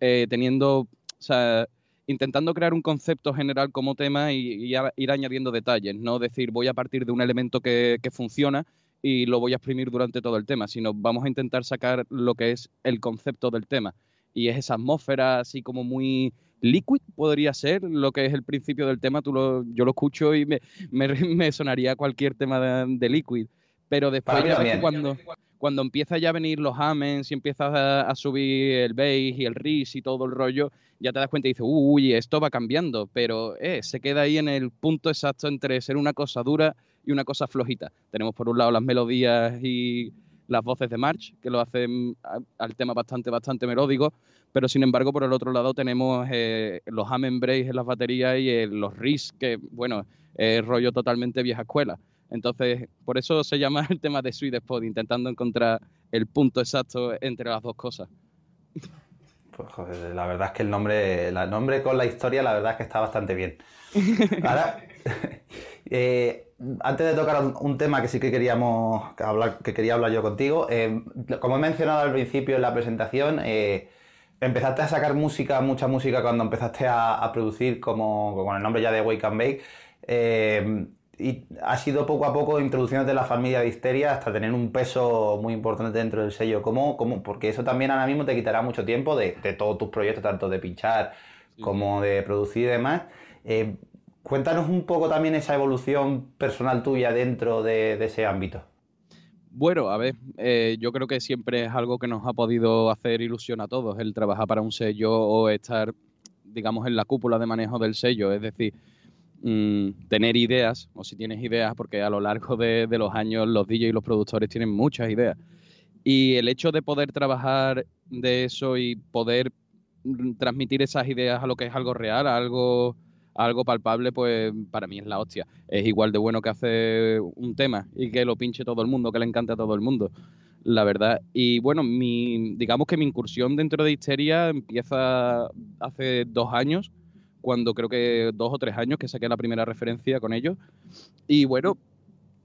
eh, teniendo, o sea, intentando crear un concepto general como tema y, ir añadiendo detalles, no decir voy a partir de un elemento que, que funciona y lo voy a exprimir durante todo el tema, sino vamos a intentar sacar lo que es el concepto del tema. Y es esa atmósfera así como muy liquid, podría ser lo que es el principio del tema. Tú lo, yo lo escucho y me, me, me sonaría cualquier tema de, de liquid. Pero después ya cuando, cuando empieza ya a venir los amens y empiezas a, a subir el bass y el riff y todo el rollo, ya te das cuenta y dices, uy, esto va cambiando, pero eh, se queda ahí en el punto exacto entre ser una cosa dura y una cosa flojita. Tenemos por un lado las melodías y las voces de March, que lo hacen al tema bastante, bastante melódico, pero sin embargo por el otro lado tenemos eh, los amen breaks en las baterías y eh, los riffs, que bueno, es rollo totalmente vieja escuela. Entonces, por eso se llama el tema de Sweet Spot, intentando encontrar el punto exacto entre las dos cosas. Pues joder, la verdad es que el nombre, el nombre con la historia, la verdad es que está bastante bien. Ahora, eh, antes de tocar un, tema que sí que queríamos hablar, que quería hablar yo contigo, eh, como he mencionado al principio en la presentación, eh, empezaste a sacar música, mucha música cuando empezaste a, a producir como con el nombre ya de Wake and Bake. eh, y ha sido poco a poco introduciéndote en la familia de Histeria hasta tener un peso muy importante dentro del sello. ¿Cómo, cómo? Porque eso también ahora mismo te quitará mucho tiempo de, de todos tus proyectos, tanto de pinchar Sí. como de producir y demás. Eh, Cuéntanos un poco también esa evolución personal tuya dentro de, ese ámbito. Bueno, a ver, eh, yo creo que siempre es algo que nos ha podido hacer ilusión a todos, el trabajar para un sello o estar, digamos, en la cúpula de manejo del sello. Es decir, mm, tener ideas, o si tienes ideas, porque a lo largo de, de los años los DJs y los productores tienen muchas ideas. Y el hecho de poder trabajar de eso y poder mm, transmitir esas ideas a lo que es algo real, a algo algo palpable, pues para mí es la hostia. Es igual de bueno que hace un tema y que lo pinche todo el mundo, que le encante a todo el mundo, la verdad. Y bueno, mi, digamos que mi incursión dentro de Histeria empieza hace dos años, cuando creo que dos o tres años que saqué la primera referencia con ellos. Y bueno,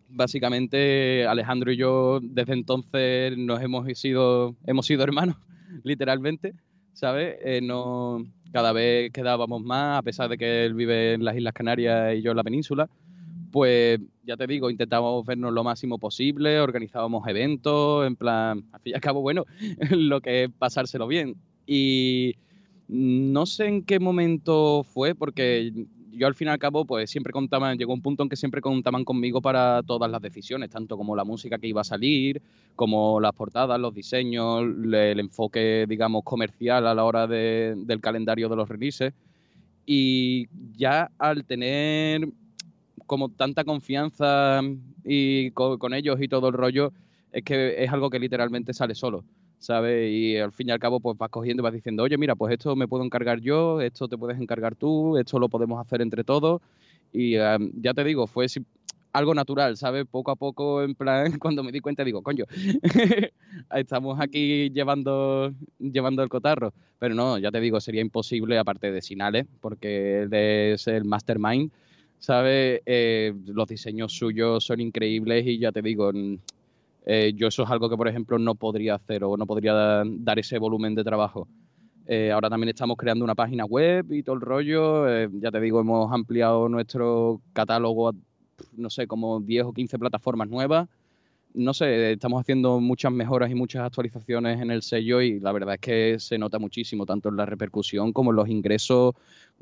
básicamente Alejandro y yo desde entonces nos hemos sido, hemos sido hermanos, literalmente, ¿sabes? Eh, no cada vez quedábamos más, a pesar de que él vive en las Islas Canarias y yo en la península, pues ya te digo, intentábamos vernos lo máximo posible, organizábamos eventos, en plan, al fin y al cabo, bueno, lo que es pasárselo bien. Y no sé en qué momento fue, porque yo al fin y al cabo, pues siempre contaban, llegó un punto en que siempre contaban conmigo para todas las decisiones, tanto como la música que iba a salir, como las portadas, los diseños, el enfoque, digamos, comercial a la hora del calendario de los releases. Y ya al tener como tanta confianza y con ellos y todo el rollo, es que es algo que literalmente sale solo. ¿Sabes? Y al fin y al cabo, pues vas cogiendo y vas diciendo, oye, mira, pues esto me puedo encargar yo, esto te puedes encargar tú, esto lo podemos hacer entre todos. Y ya te digo, fue algo natural, ¿sabes? Poco a poco, en plan, cuando me di cuenta, digo, coño, estamos aquí llevando, llevando el cotarro. Pero no, ya te digo, sería imposible, aparte de Sinales, porque es el mastermind, ¿sabes? Eh, los diseños suyos son increíbles y ya te digo, eh, yo eso es algo que, por ejemplo, no podría hacer o no podría dar ese volumen de trabajo. Eh, ahora también estamos creando una página web y todo el rollo. Eh, ya te digo, hemos ampliado nuestro catálogo a, no sé, como 10 o 15 plataformas nuevas. No sé, estamos haciendo muchas mejoras y muchas actualizaciones en el sello y la verdad es que se nota muchísimo, tanto en la repercusión como en los ingresos,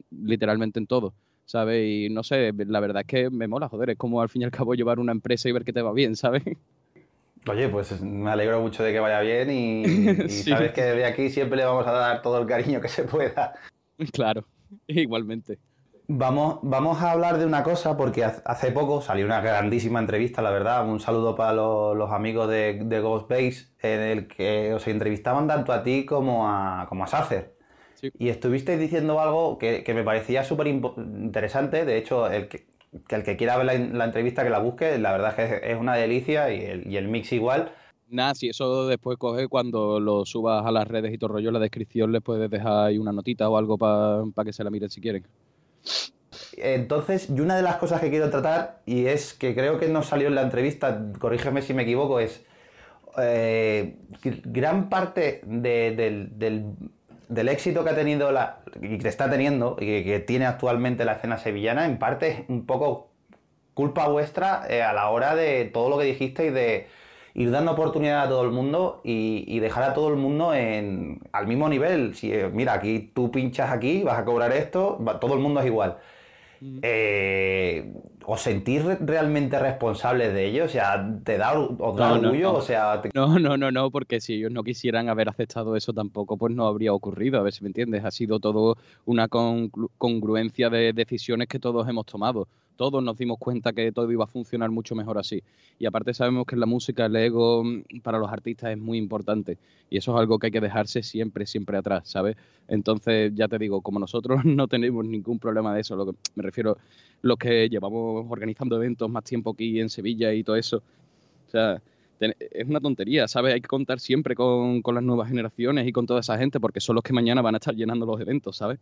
literalmente en todo. ¿Sabes? Y no sé, la verdad es que me mola, joder, es como al fin y al cabo llevar una empresa y ver que te va bien, ¿sabes? Oye, pues me alegro mucho de que vaya bien y, sabes que desde aquí siempre le vamos a dar todo el cariño que se pueda. Claro, igualmente. Vamos, vamos a hablar de una cosa porque hace poco salió una grandísima entrevista, la verdad. Un saludo para los, amigos de, Ghost Base, en el que os entrevistaban tanto a ti como a, como a Sacer. Y estuvisteis diciendo algo que, que me parecía súper interesante. De hecho, el que, que el que quiera ver la, entrevista que la busque, la verdad es que es una delicia y el, y el mix igual. Nada, si eso después coge cuando lo subas a las redes y todo rollo, en la descripción les puedes dejar ahí una notita o algo para que se la miren si quieren. Entonces, y una de las cosas que quiero tratar, y es que creo que no salió en la entrevista, corrígeme si me equivoco, es eh, gran parte del, del éxito que ha tenido la, y que está teniendo y que, tiene actualmente la escena sevillana, en parte es un poco culpa vuestra eh, a la hora de todo lo que dijiste y de ir dando oportunidad a todo el mundo y, dejar a todo el mundo en, al mismo nivel. Si, eh, mira, aquí tú pinchas aquí, vas a cobrar esto, todo el mundo es igual. Eh, ¿Os sentís realmente responsables de ello? O sea, ¿te da, os da orgullo? No, O sea, no, no, no, no, porque si ellos no quisieran haber aceptado eso tampoco, pues no habría ocurrido, a ver si me entiendes. Ha sido todo una congruencia de decisiones que todos hemos tomado todos nos dimos cuenta que todo iba a funcionar mucho mejor así. Y aparte sabemos que la música el ego mm, para los artistas es muy importante y eso es algo que hay que dejarse siempre, siempre atrás, ¿sabes? Entonces, ya te digo, como nosotros no tenemos ningún problema de eso, lo que me refiero, los que llevamos organizando eventos más tiempo aquí en Sevilla y todo eso, o sea, es una tontería, ¿sabes? Hay que contar siempre con, con las nuevas generaciones y con toda esa gente porque son los que mañana van a estar llenando los eventos, ¿sabes?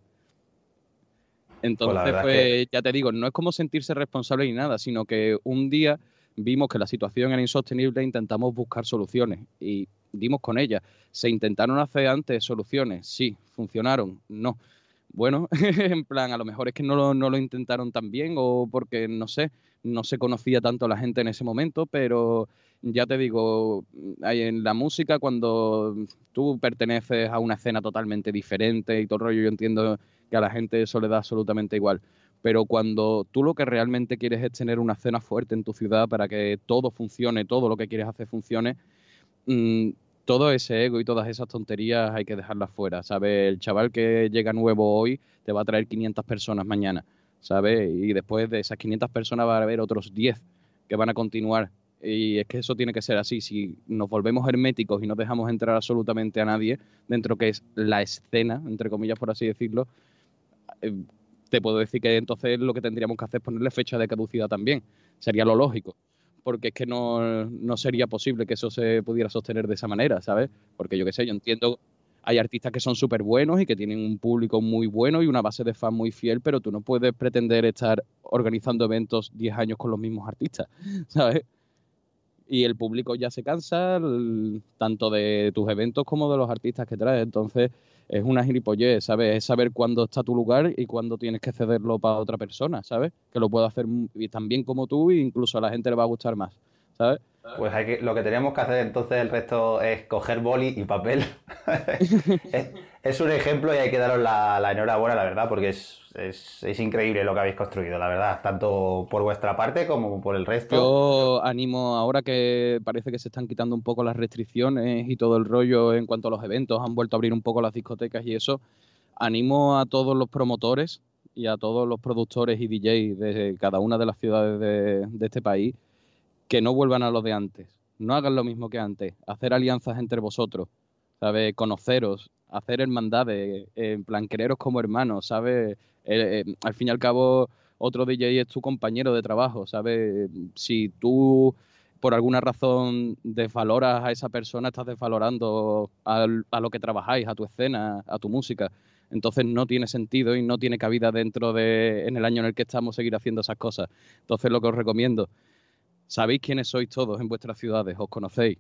Entonces, pues, ya te digo, no es como sentirse responsable ni nada, sino que un día vimos que la situación era insostenible e intentamos buscar soluciones y dimos con ellas. ¿Se intentaron hacer antes soluciones? Sí. ¿Funcionaron? No. Bueno, en plan, a lo mejor es que no lo, no lo intentaron tan bien o porque, no sé, no se conocía tanto a la gente en ese momento, pero ya te digo, en la música cuando tú perteneces a una escena totalmente diferente y todo el rollo, yo entiendo que a la gente eso le da absolutamente igual. Pero cuando tú lo que realmente quieres es tener una escena fuerte en tu ciudad para que todo funcione, todo lo que quieres hacer funcione, mm, todo ese ego y todas esas tonterías hay que dejarlas fuera, ¿sabes? El chaval que llega nuevo hoy te va a traer 500 personas mañana, ¿sabes? Y después de esas 500 personas va a haber otros 10 que van a continuar. Y es que eso tiene que ser así. Si nos volvemos herméticos y no dejamos entrar absolutamente a nadie dentro que es la escena, entre comillas por así decirlo, eh, te puedo decir que entonces lo que tendríamos que hacer es ponerle fecha de caducidad también. Sería lo lógico porque es que no, no, sería posible que eso se pudiera sostener de esa manera, ¿sabes? Porque yo qué sé, yo entiendo, hay artistas que son súper buenos y que tienen un público muy bueno y una base de fans muy fiel, pero tú no puedes pretender estar organizando eventos 10 años con los mismos artistas, ¿sabes? Y el público ya se cansa tanto de tus eventos como de los artistas que traes, entonces es una gilipollez, ¿sabes? Es saber cuándo está tu lugar y cuándo tienes que cederlo para otra persona, ¿sabes? Que lo pueda hacer tan bien como tú e incluso a la gente le va a gustar más, ¿sabes? Pues hay que, lo que tenemos que hacer entonces el resto es coger boli y papel. un ejemplo y hay que daros la, enhorabuena, la verdad, porque es, es, increíble lo que habéis construido, la verdad, tanto por vuestra parte como por el resto. Yo animo ahora que parece que se están quitando un poco las restricciones y todo el rollo en cuanto a los eventos, han vuelto a abrir un poco las discotecas y eso. Animo a todos los promotores y a todos los productores y DJs de cada una de las ciudades de, de este país que no vuelvan a lo de antes. No hagan lo mismo que antes. Hacer alianzas entre vosotros, ¿sabes? Conoceros, hacer hermandades, en plan, quereros como hermanos, ¿sabes? Eh, eh, al fin y al cabo, otro DJ es tu compañero de trabajo, ¿sabes? Si tú por alguna razón desvaloras a esa persona, estás desvalorando a, a, lo que trabajáis, a tu escena, a tu música. Entonces no tiene sentido y no tiene cabida dentro de, en el año en el que estamos, seguir haciendo esas cosas. Entonces lo que os recomiendo, Sabéis quiénes sois todos en vuestras ciudades, os conocéis.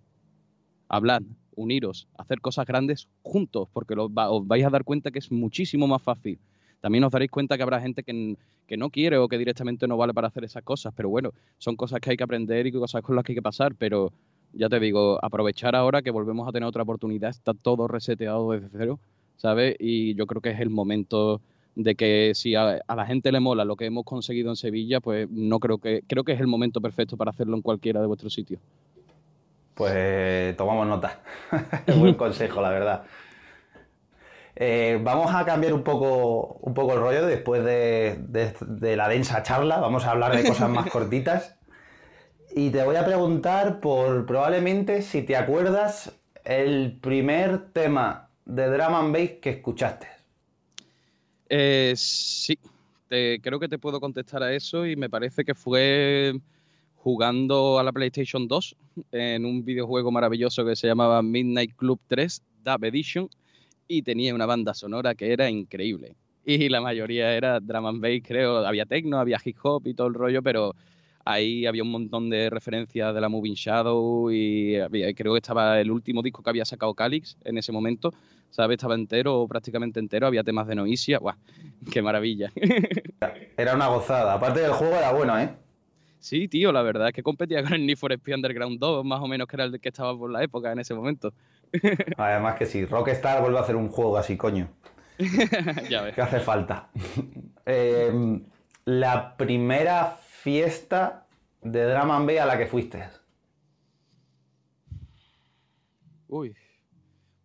Hablad, uniros, hacer cosas grandes juntos, porque os vais a dar cuenta que es muchísimo más fácil. También os daréis cuenta que habrá gente que, que, no quiere o que directamente no vale para hacer esas cosas, pero bueno, son cosas que hay que aprender y cosas con las que hay que pasar, pero ya te digo, aprovechar ahora que volvemos a tener otra oportunidad, está todo reseteado desde cero, ¿sabes? Y yo creo que es el momento de que si a, la gente le mola lo que hemos conseguido en Sevilla, pues no creo que creo que es el momento perfecto para hacerlo en cualquiera de vuestros sitios. Pues tomamos nota. Buen consejo, la verdad. Eh, vamos a cambiar un poco, un poco el rollo después de, de, la densa charla. Vamos a hablar de cosas más cortitas. Y te voy a preguntar por probablemente si te acuerdas el primer tema de Drum and Bass que escuchaste. Eh, sí, creo que te puedo contestar a eso y me parece que fue jugando a la PlayStation 2 en un videojuego maravilloso que se llamaba Midnight Club 3 Dub Edition y tenía una banda sonora que era increíble. Y la mayoría era drum and bass, creo. Había techno, había hip hop y todo el rollo, pero ahí había un montón de referencias de la Moving Shadow y creo que estaba el último disco que había sacado Calix en ese momento, ¿sabes? Estaba entero, prácticamente entero, había temas de Noisia, ¡guau! ¡Qué maravilla! Era una gozada, aparte del juego era bueno, ¿eh? Sí, tío, la verdad es que competía con el Need for Speed Underground 2, más o menos que era el que estaba por la época en ese momento. Además que sí, Rockstar vuelve a hacer un juego así, coño. ya ves. Que hace falta. Em, la primera fiesta de Drama and a la que fuiste. Uy,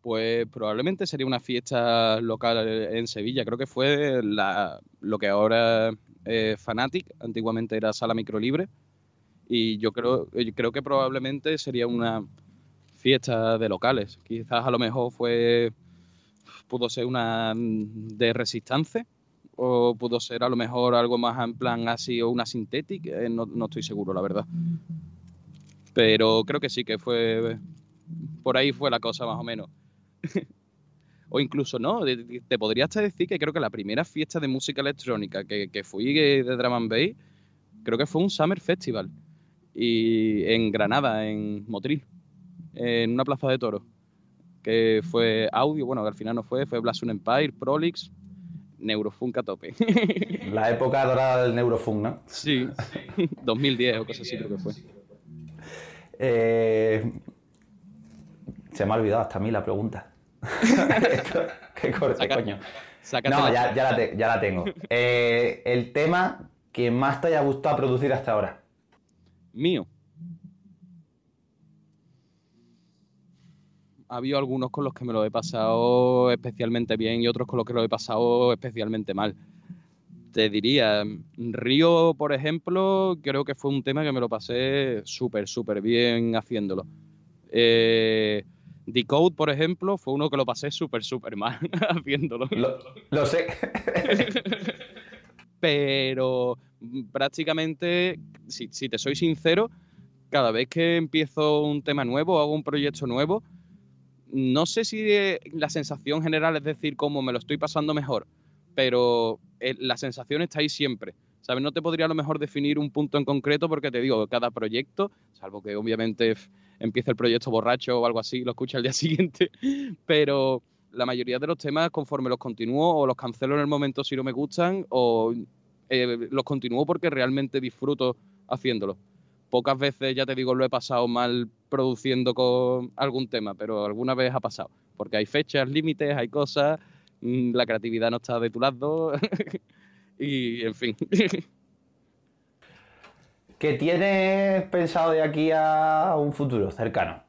pues probablemente sería una fiesta local en Sevilla. Creo que fue la, lo que ahora es Fanatic, antiguamente era Sala Microlibre. Y yo creo, creo que probablemente sería una fiesta de locales. Quizás a lo mejor fue pudo ser una de Resistance o pudo ser a lo mejor algo más en plan así o una sintética, eh, no, no estoy seguro, la verdad. Pero creo que sí, que fue por ahí fue la cosa más o menos. o incluso no, te podría hasta decir que creo que la primera fiesta de música electrónica que, que fui de Drum and Bass, creo que fue un Summer Festival y en Granada, en Motril, en una plaza de toros, que fue audio, bueno, que al final no fue, fue Blast Empire, Prolix, Neurofunk a tope. La época dorada del Neurofunk, ¿no? Sí, 2010 o cosas así creo que fue. Eh, se me ha olvidado hasta a mí la pregunta. Qué corto, coño. Sácatela. No, ya, ya la, te- ya la tengo. Eh, el tema que más te haya gustado producir hasta ahora. Mío. Ha habido algunos con los que me lo he pasado especialmente bien y otros con los que lo he pasado especialmente mal. Te diría, Río, por ejemplo, creo que fue un tema que me lo pasé súper, súper bien haciéndolo. Eh, Decode, por ejemplo, fue uno que lo pasé súper, súper mal haciéndolo. Lo, lo sé. pero mm, prácticamente, si, si te soy sincero, cada vez que empiezo un tema nuevo, hago un proyecto nuevo, no sé si eh, la sensación general es decir cómo me lo estoy pasando mejor, pero eh, la sensación está ahí siempre. ¿Sabes? No te podría a lo mejor definir un punto en concreto porque te digo, cada proyecto, salvo que obviamente empiece el proyecto borracho o algo así, lo escucha al día siguiente, pero la mayoría de los temas, conforme los continúo, o los cancelo en el momento si no me gustan, o eh, los continúo porque realmente disfruto haciéndolo. Pocas veces, ya te digo, lo he pasado mal produciendo con algún tema, pero alguna vez ha pasado. Porque hay fechas, límites, hay cosas, mm, la creatividad no está de tu lado. y, en fin. ¿Qué tienes pensado de aquí a un futuro cercano?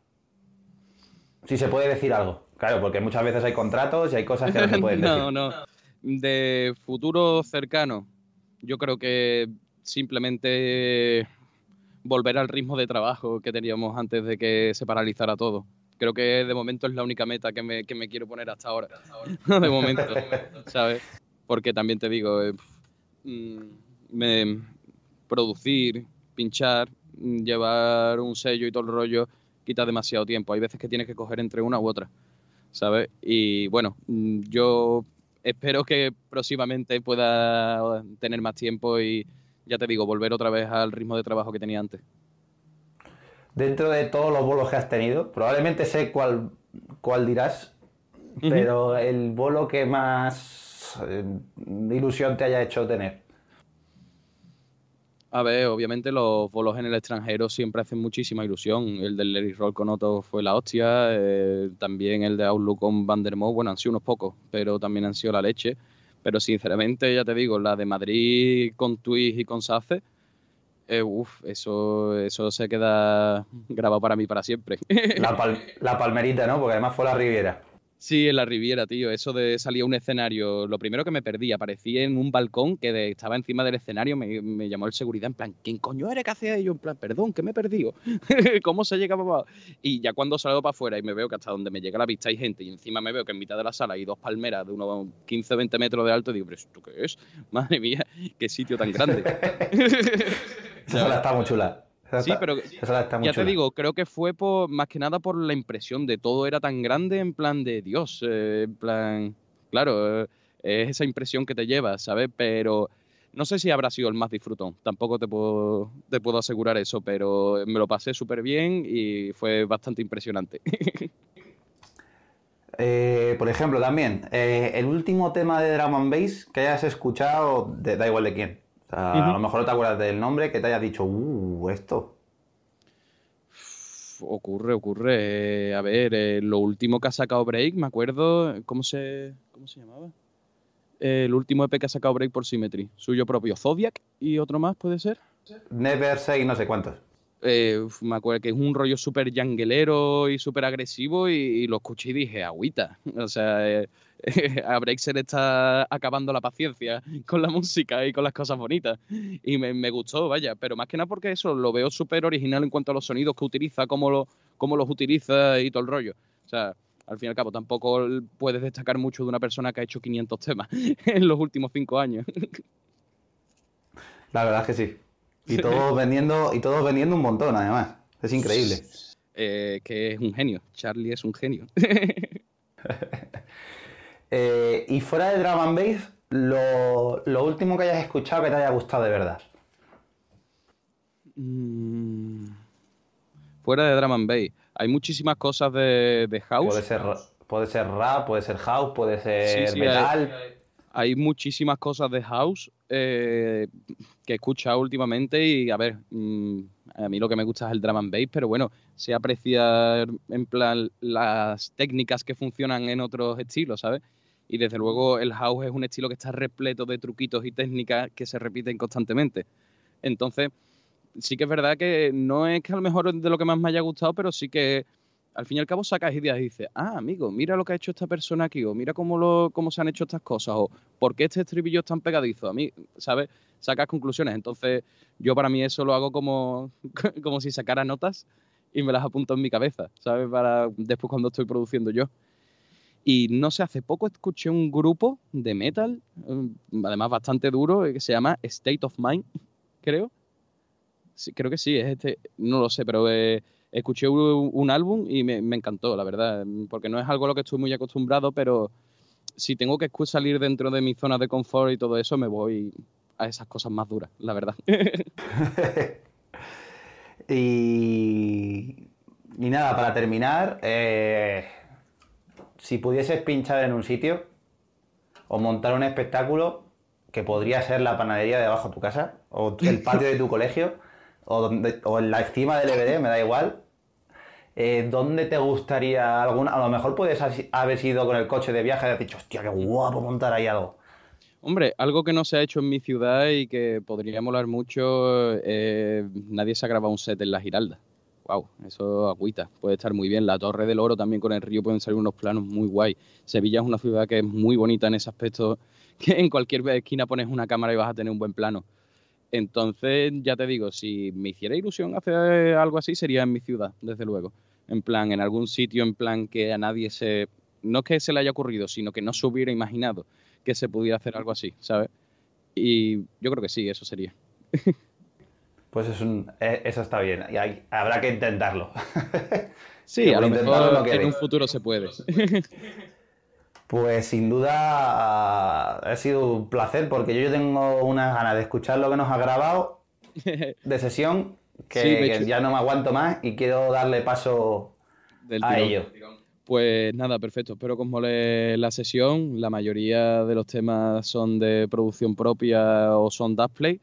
Si se puede decir algo. Claro, porque muchas veces hay contratos y hay cosas que no se pueden decir. no, no. De futuro cercano, yo creo que simplemente volver al ritmo de trabajo que teníamos antes de que se paralizara todo. Creo que de momento es la única meta que me, que me quiero poner hasta ahora. de momento, ¿sabes? Porque también te digo, eh, me, producir, pinchar, mm, llevar un sello y todo el rollo quita demasiado tiempo. Hay veces que tienes que coger entre una u otra, ¿sabes? Y bueno, mm, yo espero que próximamente pueda tener más tiempo y ya te digo, volver otra vez al ritmo de trabajo que tenía antes. Dentro de todos los bolos que has tenido, probablemente sé cuál, cuál dirás, pero el bolo que más eh, ilusión te haya hecho tener. A ver, obviamente los bolos en el extranjero siempre hacen muchísima ilusión. El del Larry Roll con Otto fue la hostia. eh, también el de Outlook con Vandermo, bueno, han sido unos pocos, pero también han sido la leche. Pero sinceramente, ya te digo, la de Madrid con Twist y con Sace, eh, uff, eso, eso se queda grabado para mí para siempre. La, pal- la palmerita, ¿no? Porque además fue la Riviera. Sí, en la Riviera, tío. Eso de salir a un escenario, lo primero que me perdí, aparecí en un balcón que de- estaba encima del escenario, me, me llamó el seguridad en plan, ¿quién coño eres? ¿Qué hacía? Y yo en plan, perdón, que me he perdido. ¿Cómo se llega para? Y ya cuando salgo para afuera y me veo que hasta donde me llega la vista hay gente y encima me veo que en mitad de la sala hay dos palmeras de unos 15 20 metros de alto, digo, ¿pero esto qué es? Madre mía, qué sitio tan grande. Esa sala está muy chula. Esa Sí, está- pero esa está ya chula. te digo, creo que fue por, más que nada por la impresión de todo era tan grande en plan de Dios, eh, en plan, claro, eh, es esa impresión que te llevas, ¿sabes? Pero no sé si habrá sido el más disfrutón, tampoco te puedo, te puedo asegurar eso, pero me lo pasé súper bien y fue bastante impresionante. Eh, por ejemplo, también, el último tema de Drum and Bass que hayas escuchado, de- da igual de quién. O sea, A lo mejor no te acuerdas del nombre, que te hayas dicho, uh, esto. ocurre, ocurre. eh, a ver, eh, lo último que ha sacado Break, me acuerdo, ¿cómo se, cómo se llamaba? Eh, el último EP que ha sacado Break por Symmetry, suyo propio, Zodiac y otro más, ¿puede ser? Never say no sé cuántos. Me acuerdo que es un rollo súper yanguelero y súper agresivo y, y lo escuché y dije, agüita. O sea, a Break se le está acabando la paciencia con la música y con las cosas bonitas. Y me, me gustó, vaya, pero más que nada porque eso lo veo súper original en cuanto a los sonidos que utiliza, cómo, lo, cómo los utiliza y todo el rollo. O sea, al fin y al cabo, tampoco puedes destacar mucho de una persona que ha hecho 500 temas en los últimos cinco años. La verdad es que sí. Y todos vendiendo, y todos vendiendo un montón, además. Es increíble. Eh, que es un genio. Charlie es un genio. Eh, y fuera de Drum and Bass, lo, lo último que hayas escuchado que te haya gustado de verdad. Mm, Fuera de Drum and Bass. Hay muchísimas cosas de, de house. Puede ser, puede ser rap, puede ser house, puede ser Sí, sí, metal. Hay muchísimas cosas de house eh, que he escuchado últimamente y a ver, mm, a mí lo que me gusta es el drum and bass, pero bueno, sé apreciar en plan las técnicas que funcionan en otros estilos, ¿sabes? Y desde luego el house es un estilo que está repleto de truquitos y técnicas que se repiten constantemente. Entonces, sí que es verdad que no es que a lo mejor de lo que más me haya gustado, pero sí que al fin y al cabo sacas ideas y dices, ah, amigo, mira lo que ha hecho esta persona aquí, o mira cómo, lo, cómo se han hecho estas cosas, o por qué este estribillo es tan pegadizo. A mí, ¿sabes? Sacas conclusiones. Entonces, yo para mí eso lo hago como, como si sacara notas y me las apunto en mi cabeza, ¿sabes? Para después cuando estoy produciendo yo. Y no sé, hace poco escuché un grupo de metal, mm, además bastante duro, que se llama State of Mind, creo. Creo que sí, es este, no lo sé, pero eh, escuché un, álbum y me, me encantó, la verdad, porque no es algo a lo que estoy muy acostumbrado, pero si tengo que salir dentro de mi zona de confort y todo eso, me voy a esas cosas más duras, la verdad. Y, y nada, para terminar, eh, si pudieses pinchar en un sitio o montar un espectáculo que podría ser la panadería de abajo de tu casa o el patio de tu colegio o, donde, o en la cima del EBD, me da igual. eh, ¿Dónde te gustaría alguna? A lo mejor puedes haber ido con el coche de viaje y has dicho, hostia, qué guapo montar ahí algo. Hombre, algo que no se ha hecho en mi ciudad y que podría molar mucho, eh, nadie se ha grabado un set en la Giralda. Wow, eso agüita, puede estar muy bien. La Torre del Oro también con el río pueden salir unos planos muy guay. Sevilla es una ciudad que es muy bonita en ese aspecto, que en cualquier esquina pones una cámara y vas a tener un buen plano. Entonces, ya te digo, si me hiciera ilusión hacer algo así, sería en mi ciudad, desde luego. En plan, en algún sitio, en plan que a nadie se... No que se le haya ocurrido, sino que no se hubiera imaginado que se pudiera hacer algo así, ¿sabes? Y yo creo que sí, eso sería. Pues es un- eh, eso está bien. Y hay- habrá que intentarlo. Sí, Que a lo mejor no en un futuro se puede. Pues sin duda ha sido un placer porque yo tengo unas ganas de escuchar lo que nos ha grabado de sesión que, Sí, ya no me aguanto más y quiero darle paso Del a ello. Pues nada, perfecto. Espero que os mole la sesión. La mayoría de los temas son de producción propia o son Dustplay.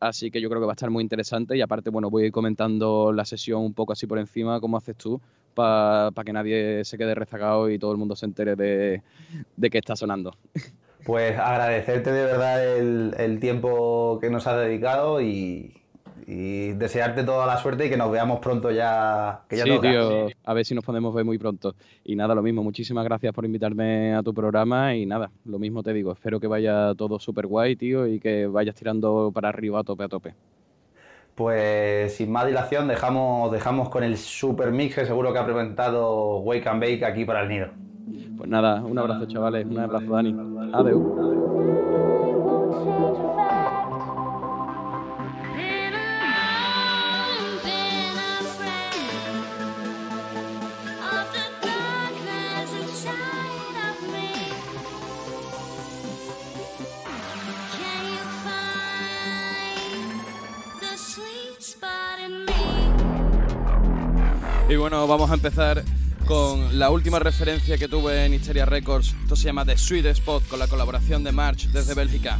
Así que yo creo que va a estar muy interesante. Y aparte, bueno, voy a ir comentando la sesión un poco así por encima, como haces tú, para que nadie se quede rezagado y todo el mundo se entere de, de qué está sonando. Pues agradecerte de verdad el, el tiempo que nos has dedicado y, y desearte toda la suerte y que nos veamos pronto ya. Que ya sí, toca. tío, a ver si nos podemos ver muy pronto. Y nada, lo mismo, muchísimas gracias por invitarme a tu programa y nada, lo mismo te digo, espero que vaya todo súper guay, tío, y que vayas tirando para arriba a tope, a tope. Pues sin más dilación dejamos, dejamos con el super mix que seguro que ha presentado Wake and Bake aquí para el nido. Pues nada, un abrazo, chavales, un abrazo, Dani. Adeu. Y bueno, vamos a empezar con la última referencia que tuve en Hysteria Records. Esto se llama The Sweet Spot con la colaboración de March desde Bélgica.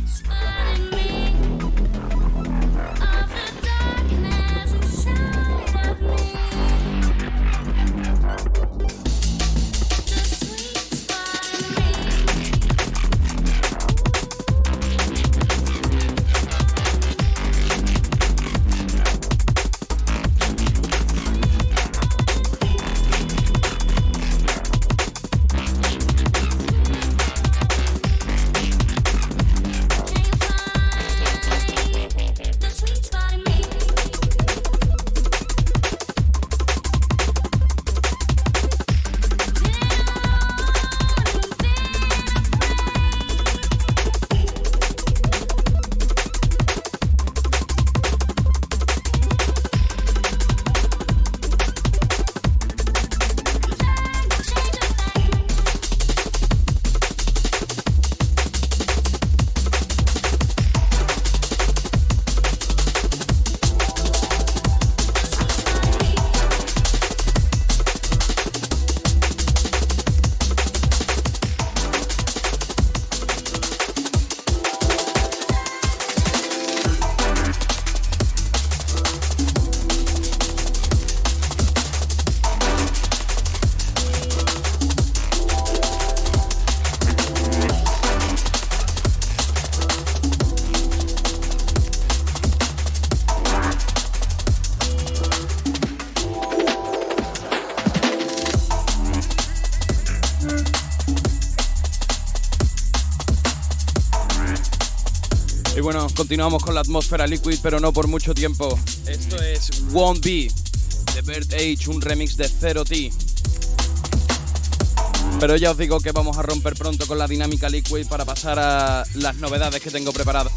Continuamos con la atmósfera liquid, pero no por mucho tiempo. Esto es Won't Be de Bird Age, un remix de Zero T. Pero ya os digo que vamos a romper pronto con la dinámica liquid para pasar a las novedades que tengo preparadas.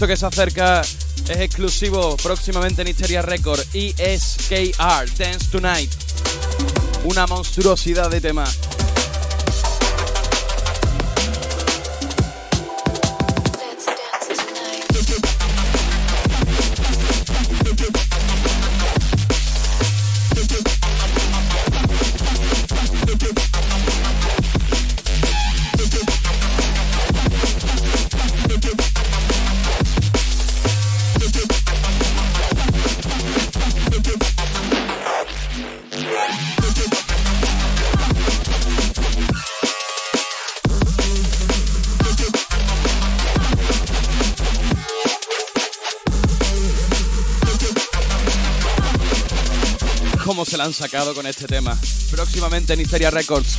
Esto que se acerca es exclusivo próximamente en Hysteria Record y es KR Dance Tonight. Una monstruosidad de tema. Sacado con este tema. Próximamente en Hysteria Records.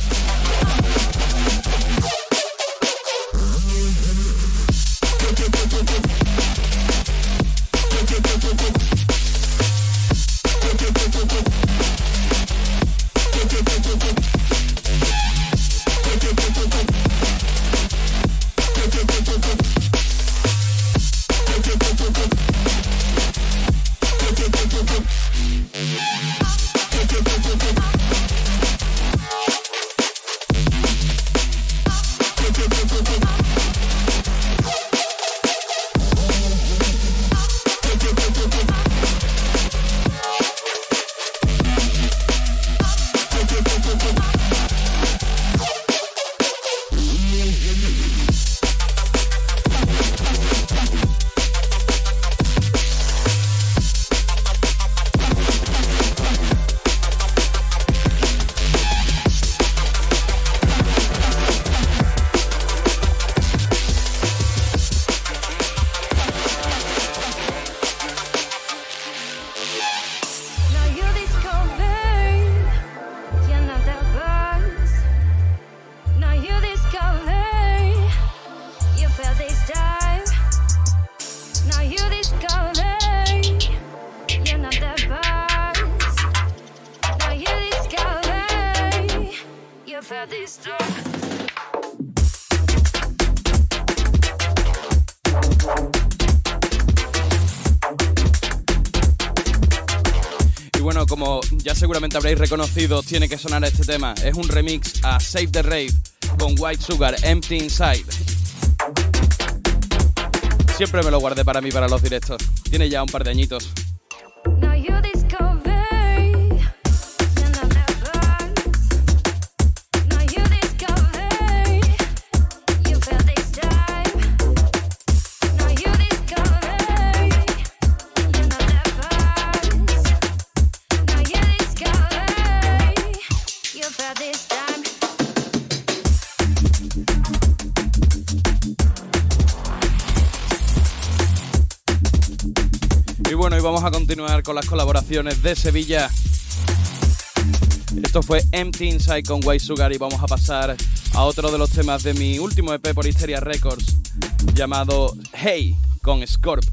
Como ya seguramente habréis reconocido, tiene que sonar este tema. Es un remix a Save the Rave con White Sugar, Empty Inside. Siempre me lo guardé para mí, para los directos. Tiene ya un par de añitos. Vamos a continuar con las colaboraciones de Sevilla. Esto fue Empty Inside con White Sugar y vamos a pasar a otro de los temas de mi último EP por Hysteria Records llamado Hey con Scorp.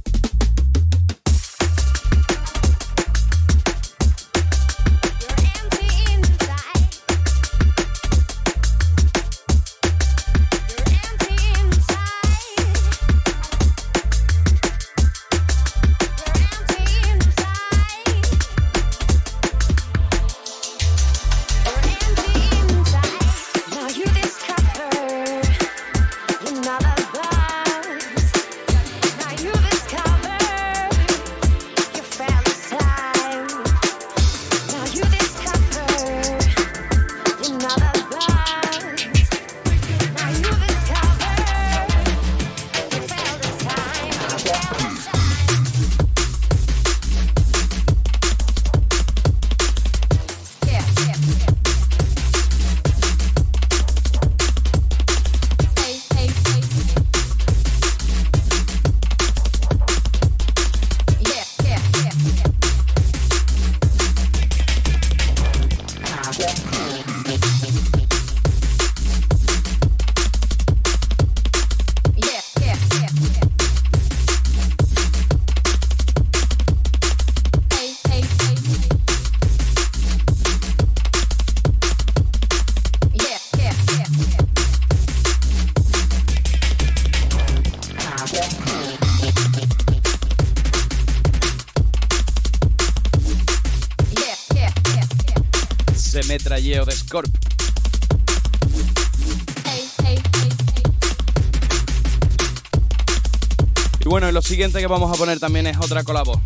Que vamos a poner también es otra colabo.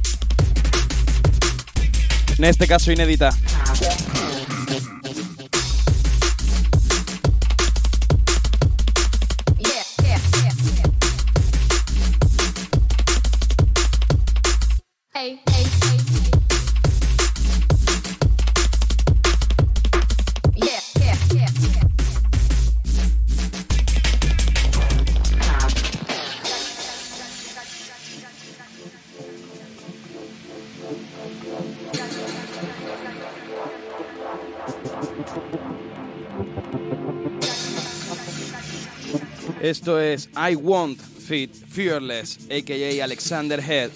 En este caso inédita. Esto es I Want Fit Fearless, aka Alexander Head.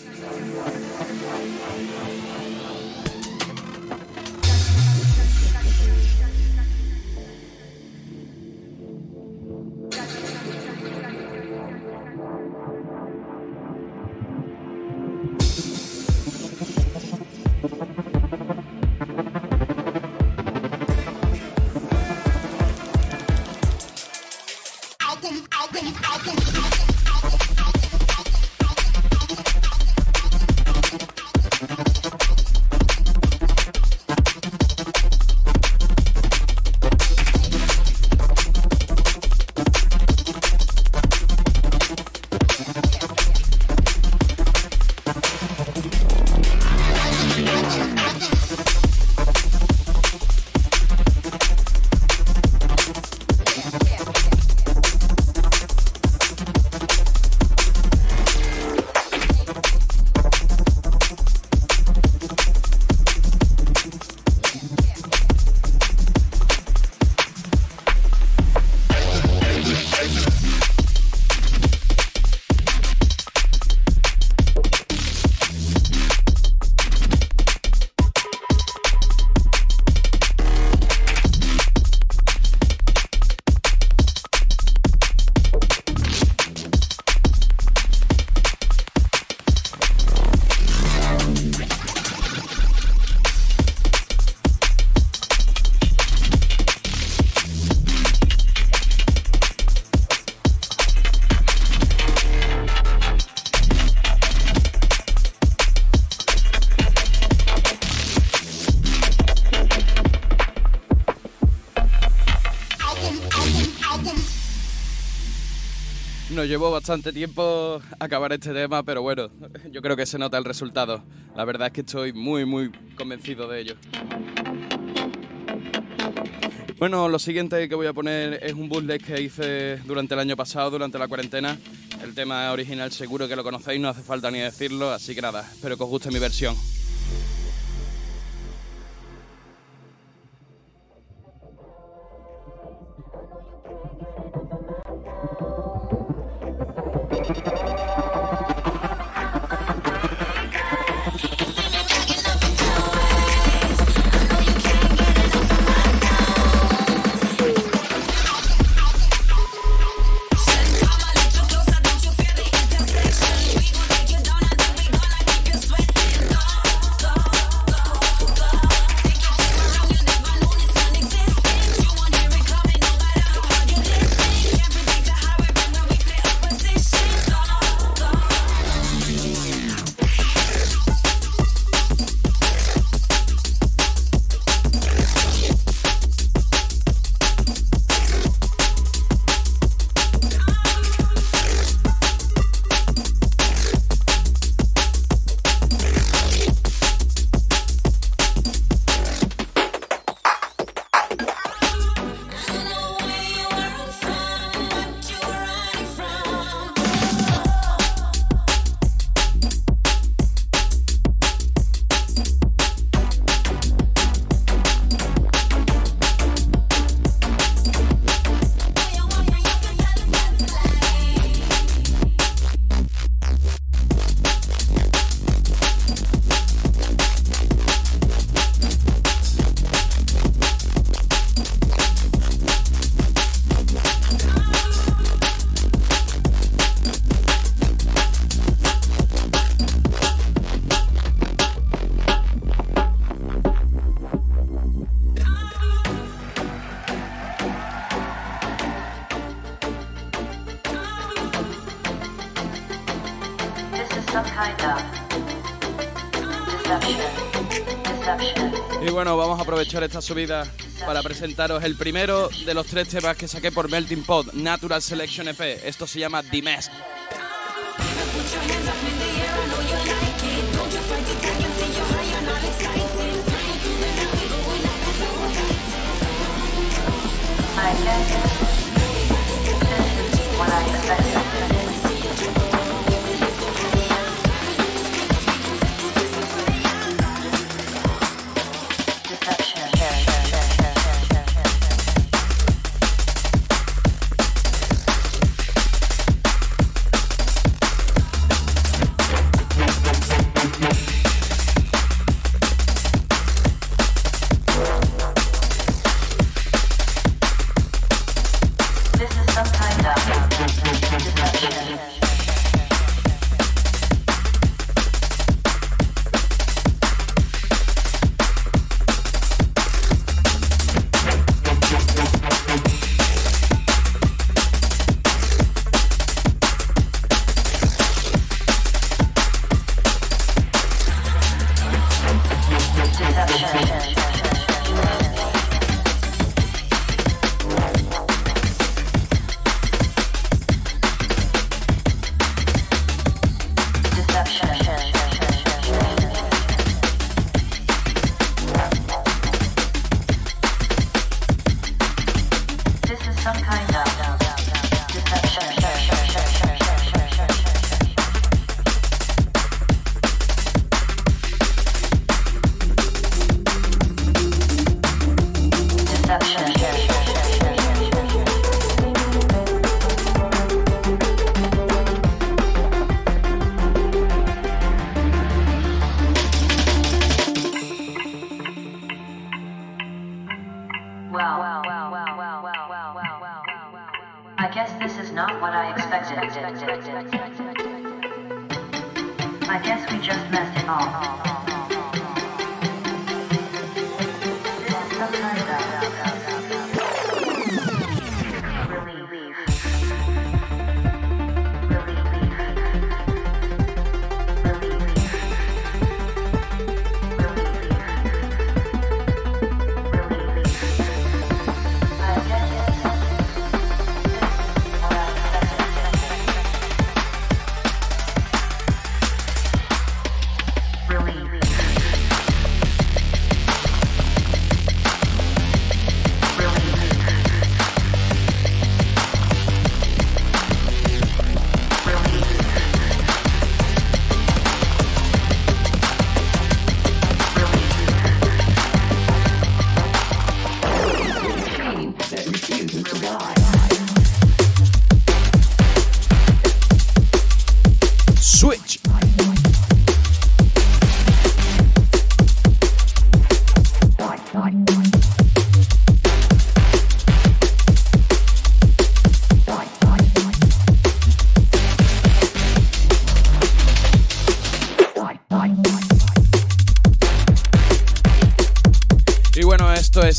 Llevó bastante tiempo acabar este tema, pero bueno, yo creo que se nota el resultado. La verdad es que estoy muy, muy convencido de ello. Bueno, lo siguiente que voy a poner es un bootleg que hice durante el año pasado, durante la cuarentena. El tema original seguro que lo conocéis, no hace falta ni decirlo, así que nada, espero que os guste mi versión. Esta subida para presentaros el primero de los tres temas que saqué por Melting Pot, Natural Selection EP. Esto se llama The Mess.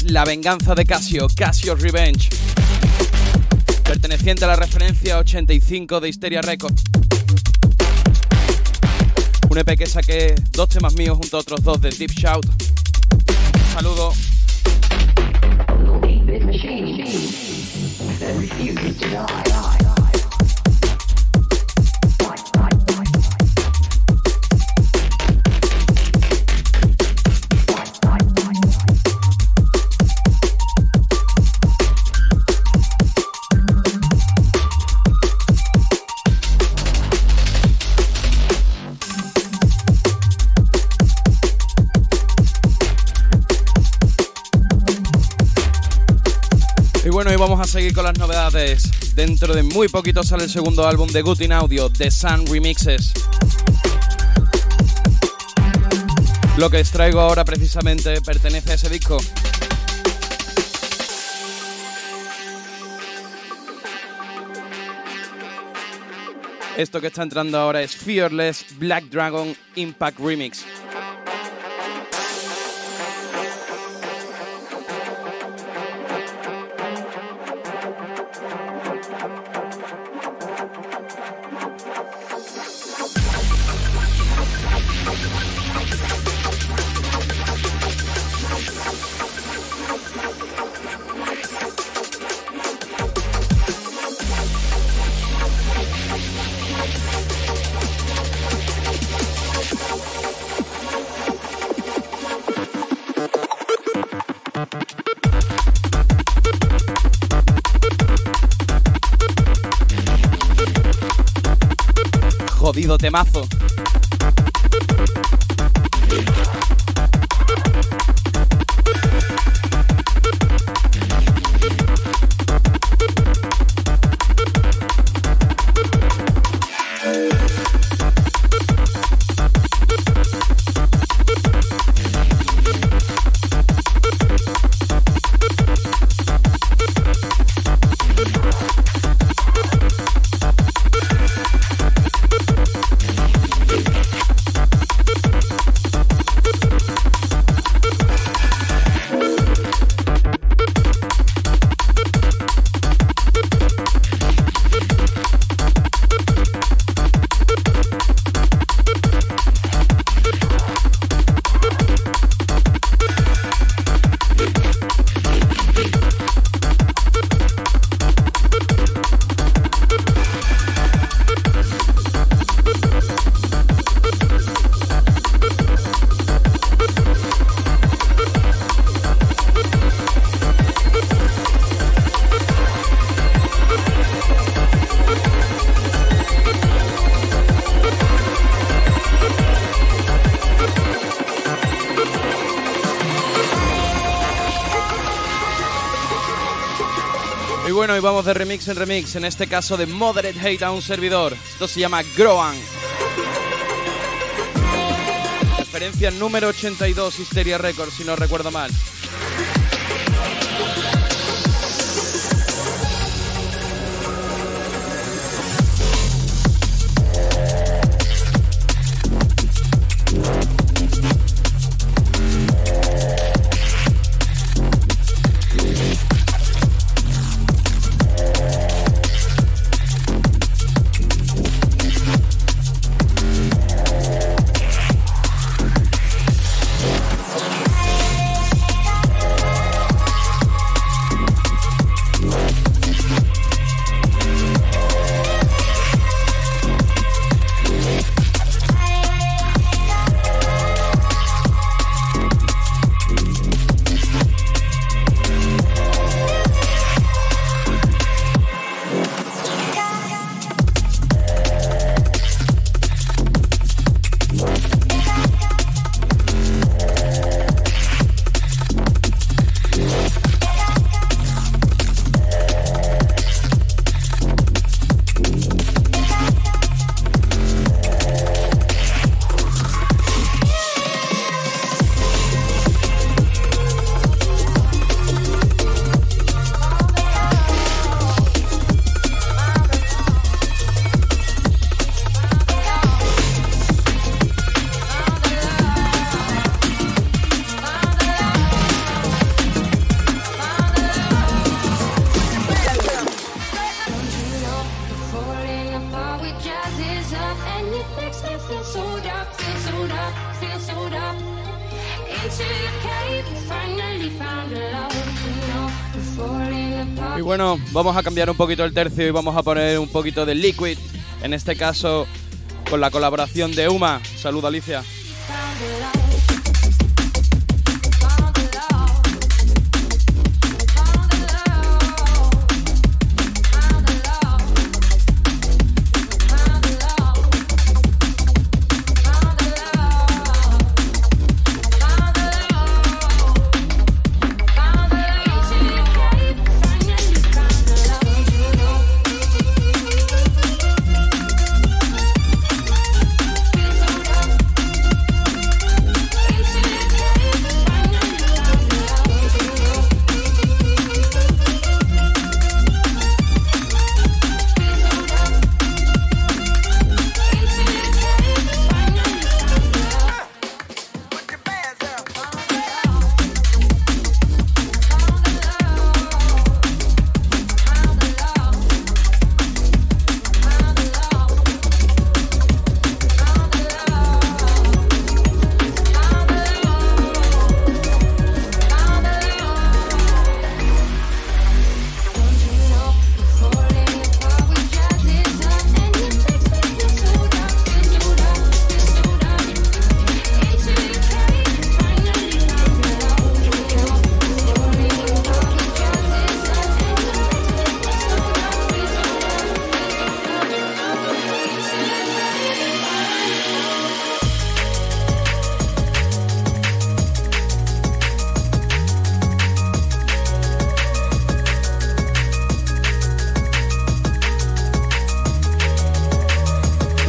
La venganza de Casio, Casio Revenge. Perteneciente a la referencia 85 de Hysteria Records. Un EP que saqué dos temas míos junto a otros dos de Deep Shout. Un saludo. Dentro de muy poquito sale el segundo álbum de Good in Audio, The Sun Remixes. Lo que os traigo ahora precisamente pertenece a ese disco. Esto que está entrando ahora es Fearless Black Dragon Impact Remix. Temazo. Vamos de remix en remix, en este caso de Moderate Hate a un servidor. Esto se llama Groan. Referencia número 82, Hysteria Records, si no recuerdo mal. Y bueno, vamos a cambiar un poquito el tercio y vamos a poner un poquito de Liquid. En este caso, con la colaboración de Uma. Saluda Alicia.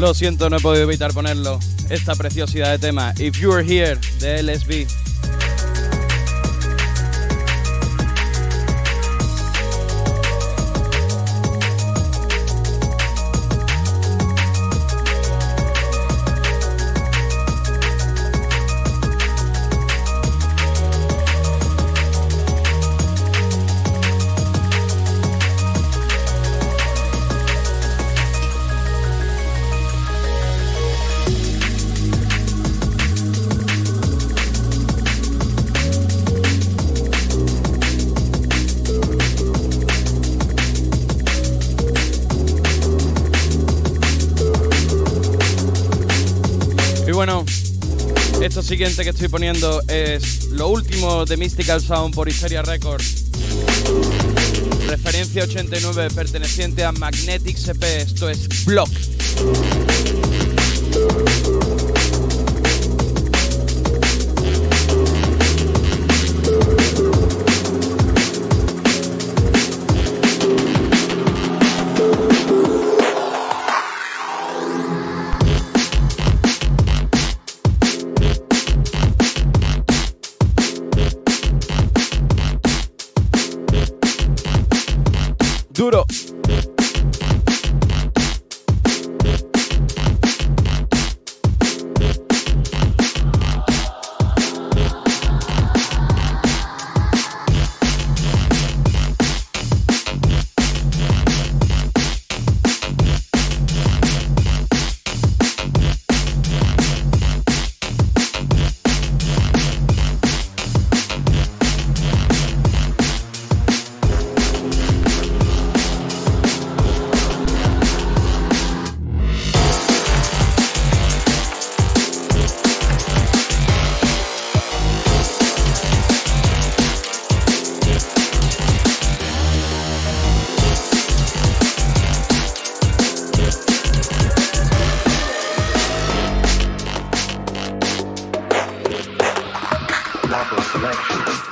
Lo siento, no he podido evitar ponerlo. Esta preciosidad de tema, If You're Here, de LSB. Siguiente que estoy poniendo es lo último de Mystical Sound por Hysteria Records. Referencia 89 perteneciente a Magnetic CP, esto es Block. Selection.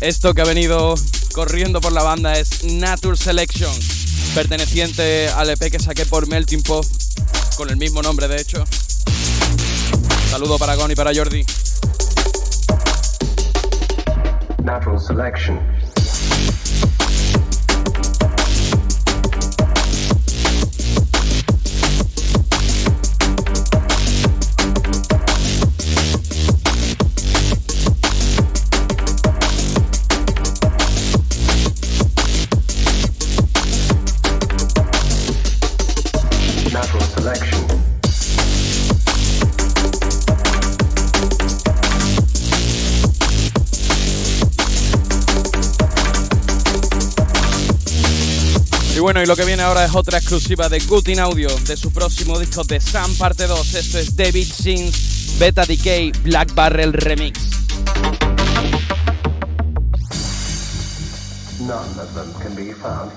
Esto que ha venido corriendo por la banda es Nature Selection, perteneciente al EP que saqué por Melting Pot, con el mismo nombre de hecho. Saludo para Gon y para Jordi. Natural selection. Bueno, y lo que viene ahora es otra exclusiva de Good in Audio, de su próximo disco de Sam Parte 2. Esto es David Sins Beta Decay Black Barrel Remix. None of them can be found.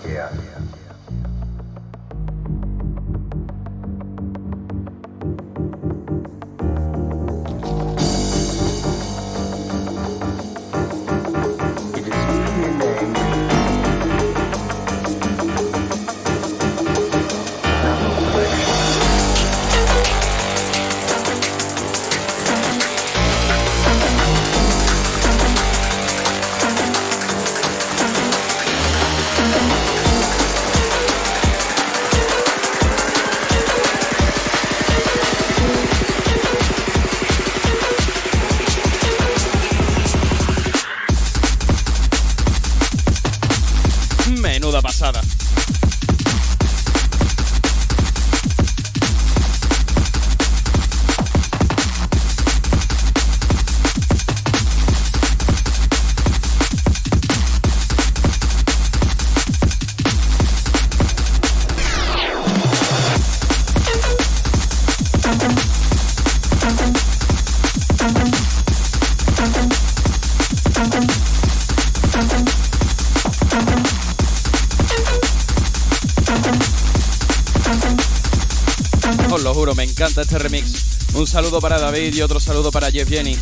Saludo para David y otro saludo para Jeff Jenny.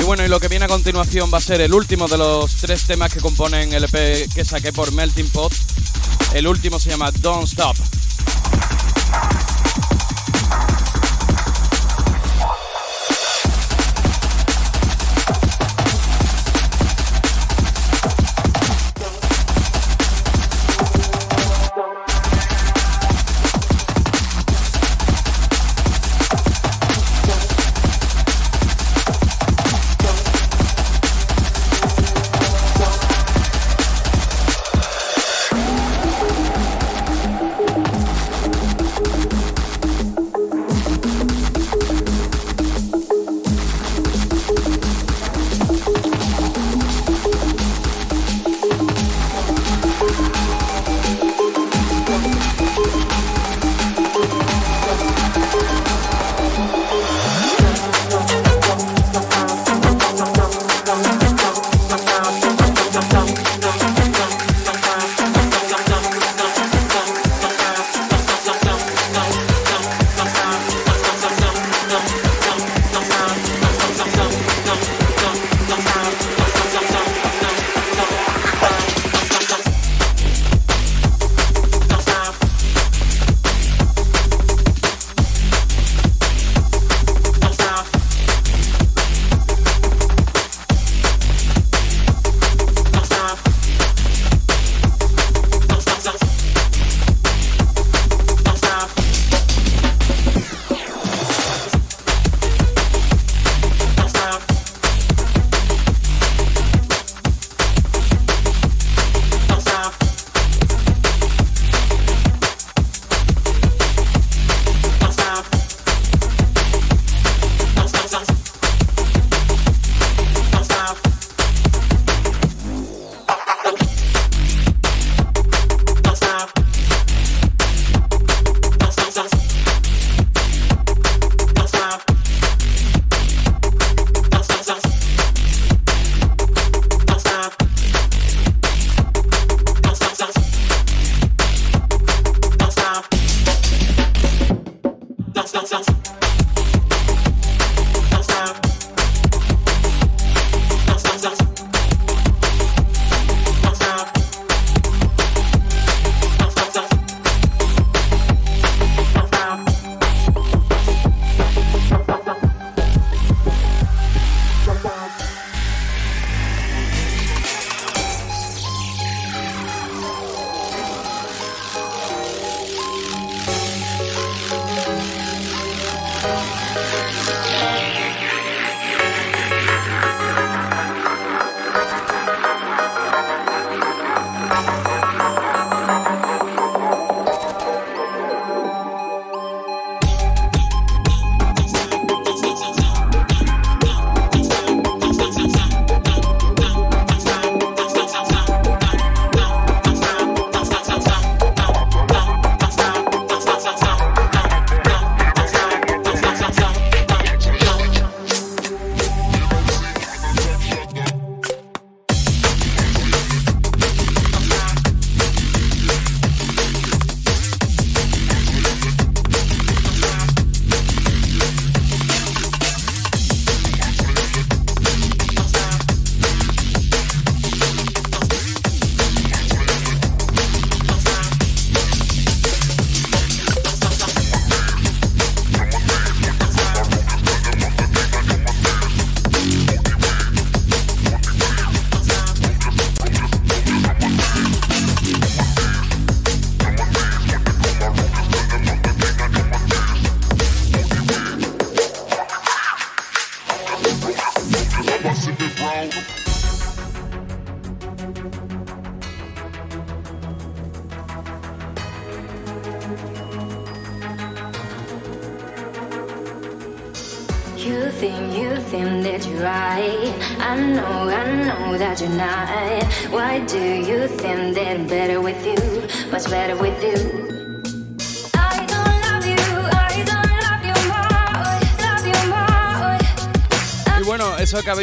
Y bueno, y lo que viene a continuación va a ser el último de los tres temas que componen el EP que saqué por Melting Pot. El último se llama Don't Stop.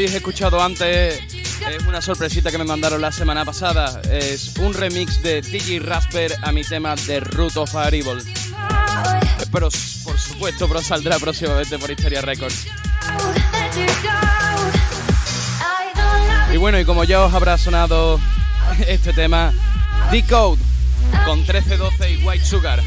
Habéis escuchado antes es una sorpresita que me mandaron la semana pasada. Es un remix de DJ Rasper a mi tema de Root of a Evil. Pero por supuesto, pero saldrá próximamente por Historia Records. Y bueno, y como ya os habrá sonado este tema, Decode con 1312 y White Sugar.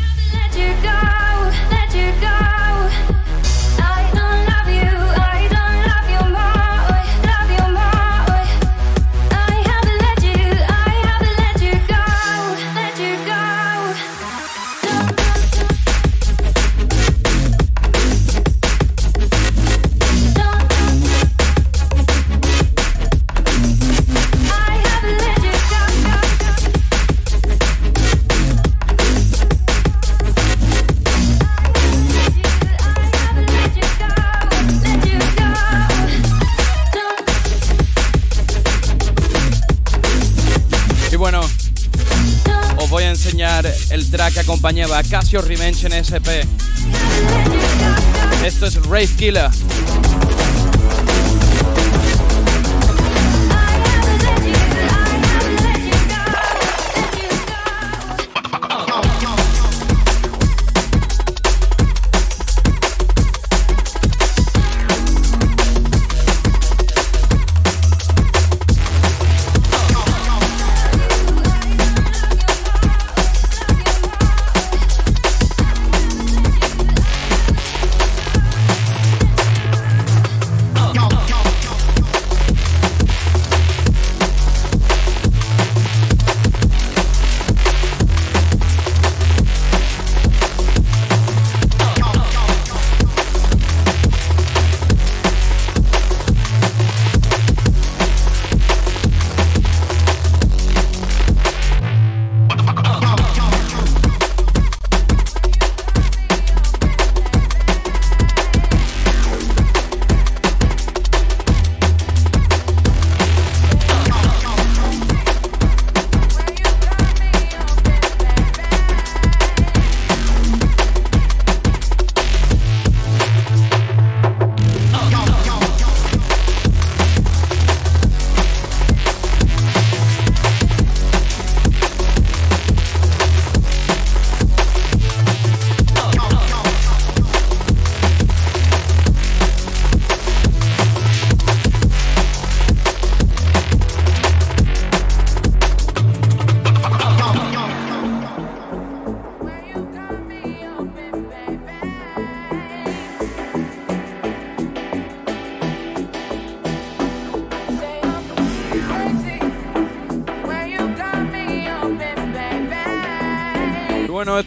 Acompañaba Casio Revenge en SP. Esto es Rave Killer.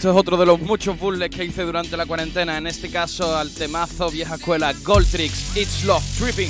Esto es otro de los muchos bullets que hice durante la cuarentena. En este caso, al temazo vieja escuela Gold Tricks, It's Love Tripping.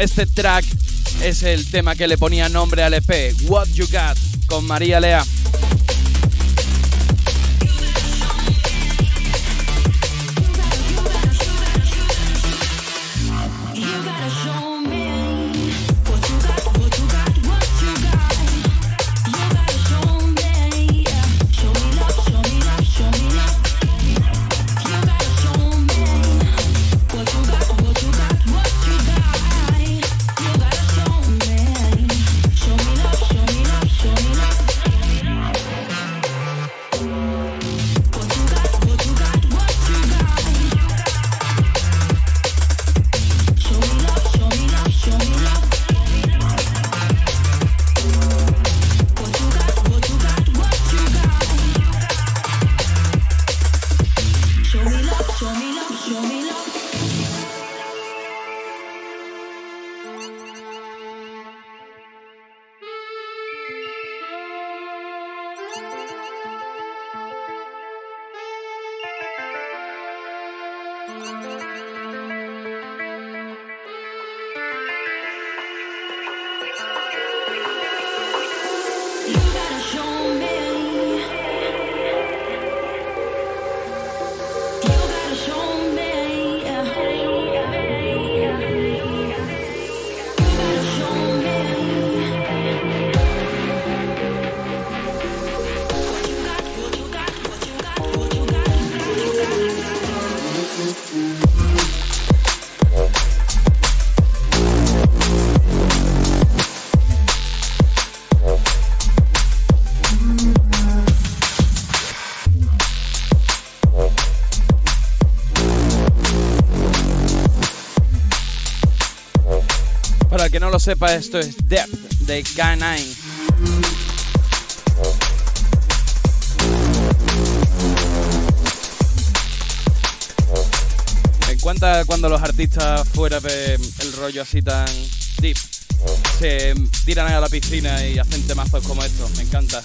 este track es el tema que le ponía nombre al EP, What You Got, con María Lea. sepa, esto es Depth de K9. cuenta cuando los artistas fuera el rollo así tan deep se tiran a la piscina y hacen temazos como estos. Me encanta.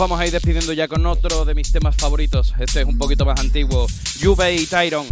vamos a ir despidiendo ya con otro de mis temas favoritos. Este es un poquito más antiguo. Juve y Tyron,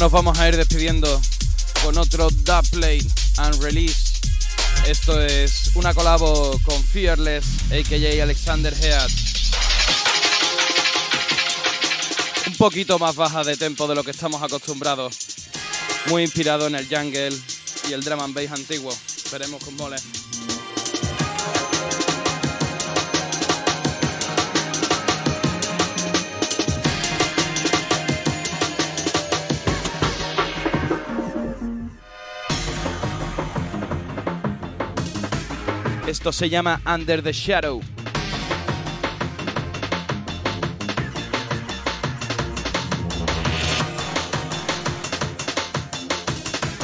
nos vamos a ir despidiendo con otro Da Play and Release. Esto es una colabo con Fearless, a.k.a. Alexander Head. Un poquito más baja de tempo de lo que estamos acostumbrados. Muy inspirado en el jungle y el drum and bass antiguo. Esperemos con mole. Esto se llama Under the Shadow.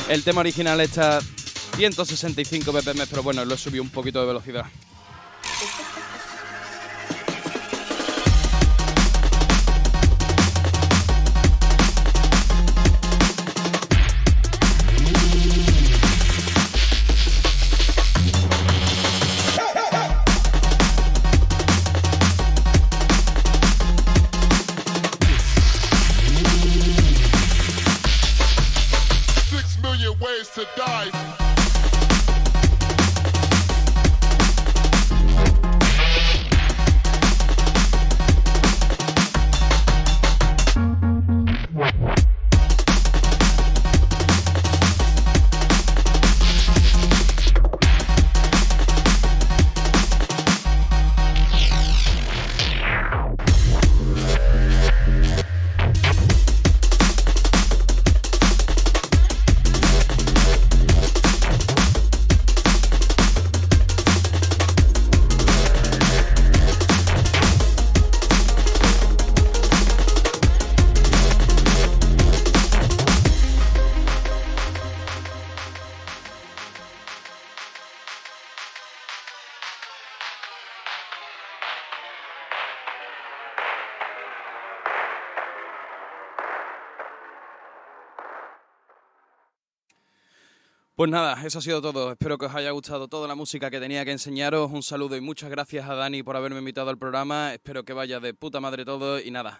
El tema original está 165 BPM, pero bueno, lo he subido un poquito de velocidad. Pues nada, eso ha sido todo. Espero que os haya gustado toda la música que tenía que enseñaros. Un saludo y muchas gracias a Dani por haberme invitado al programa. Espero que vaya de puta madre todo y nada.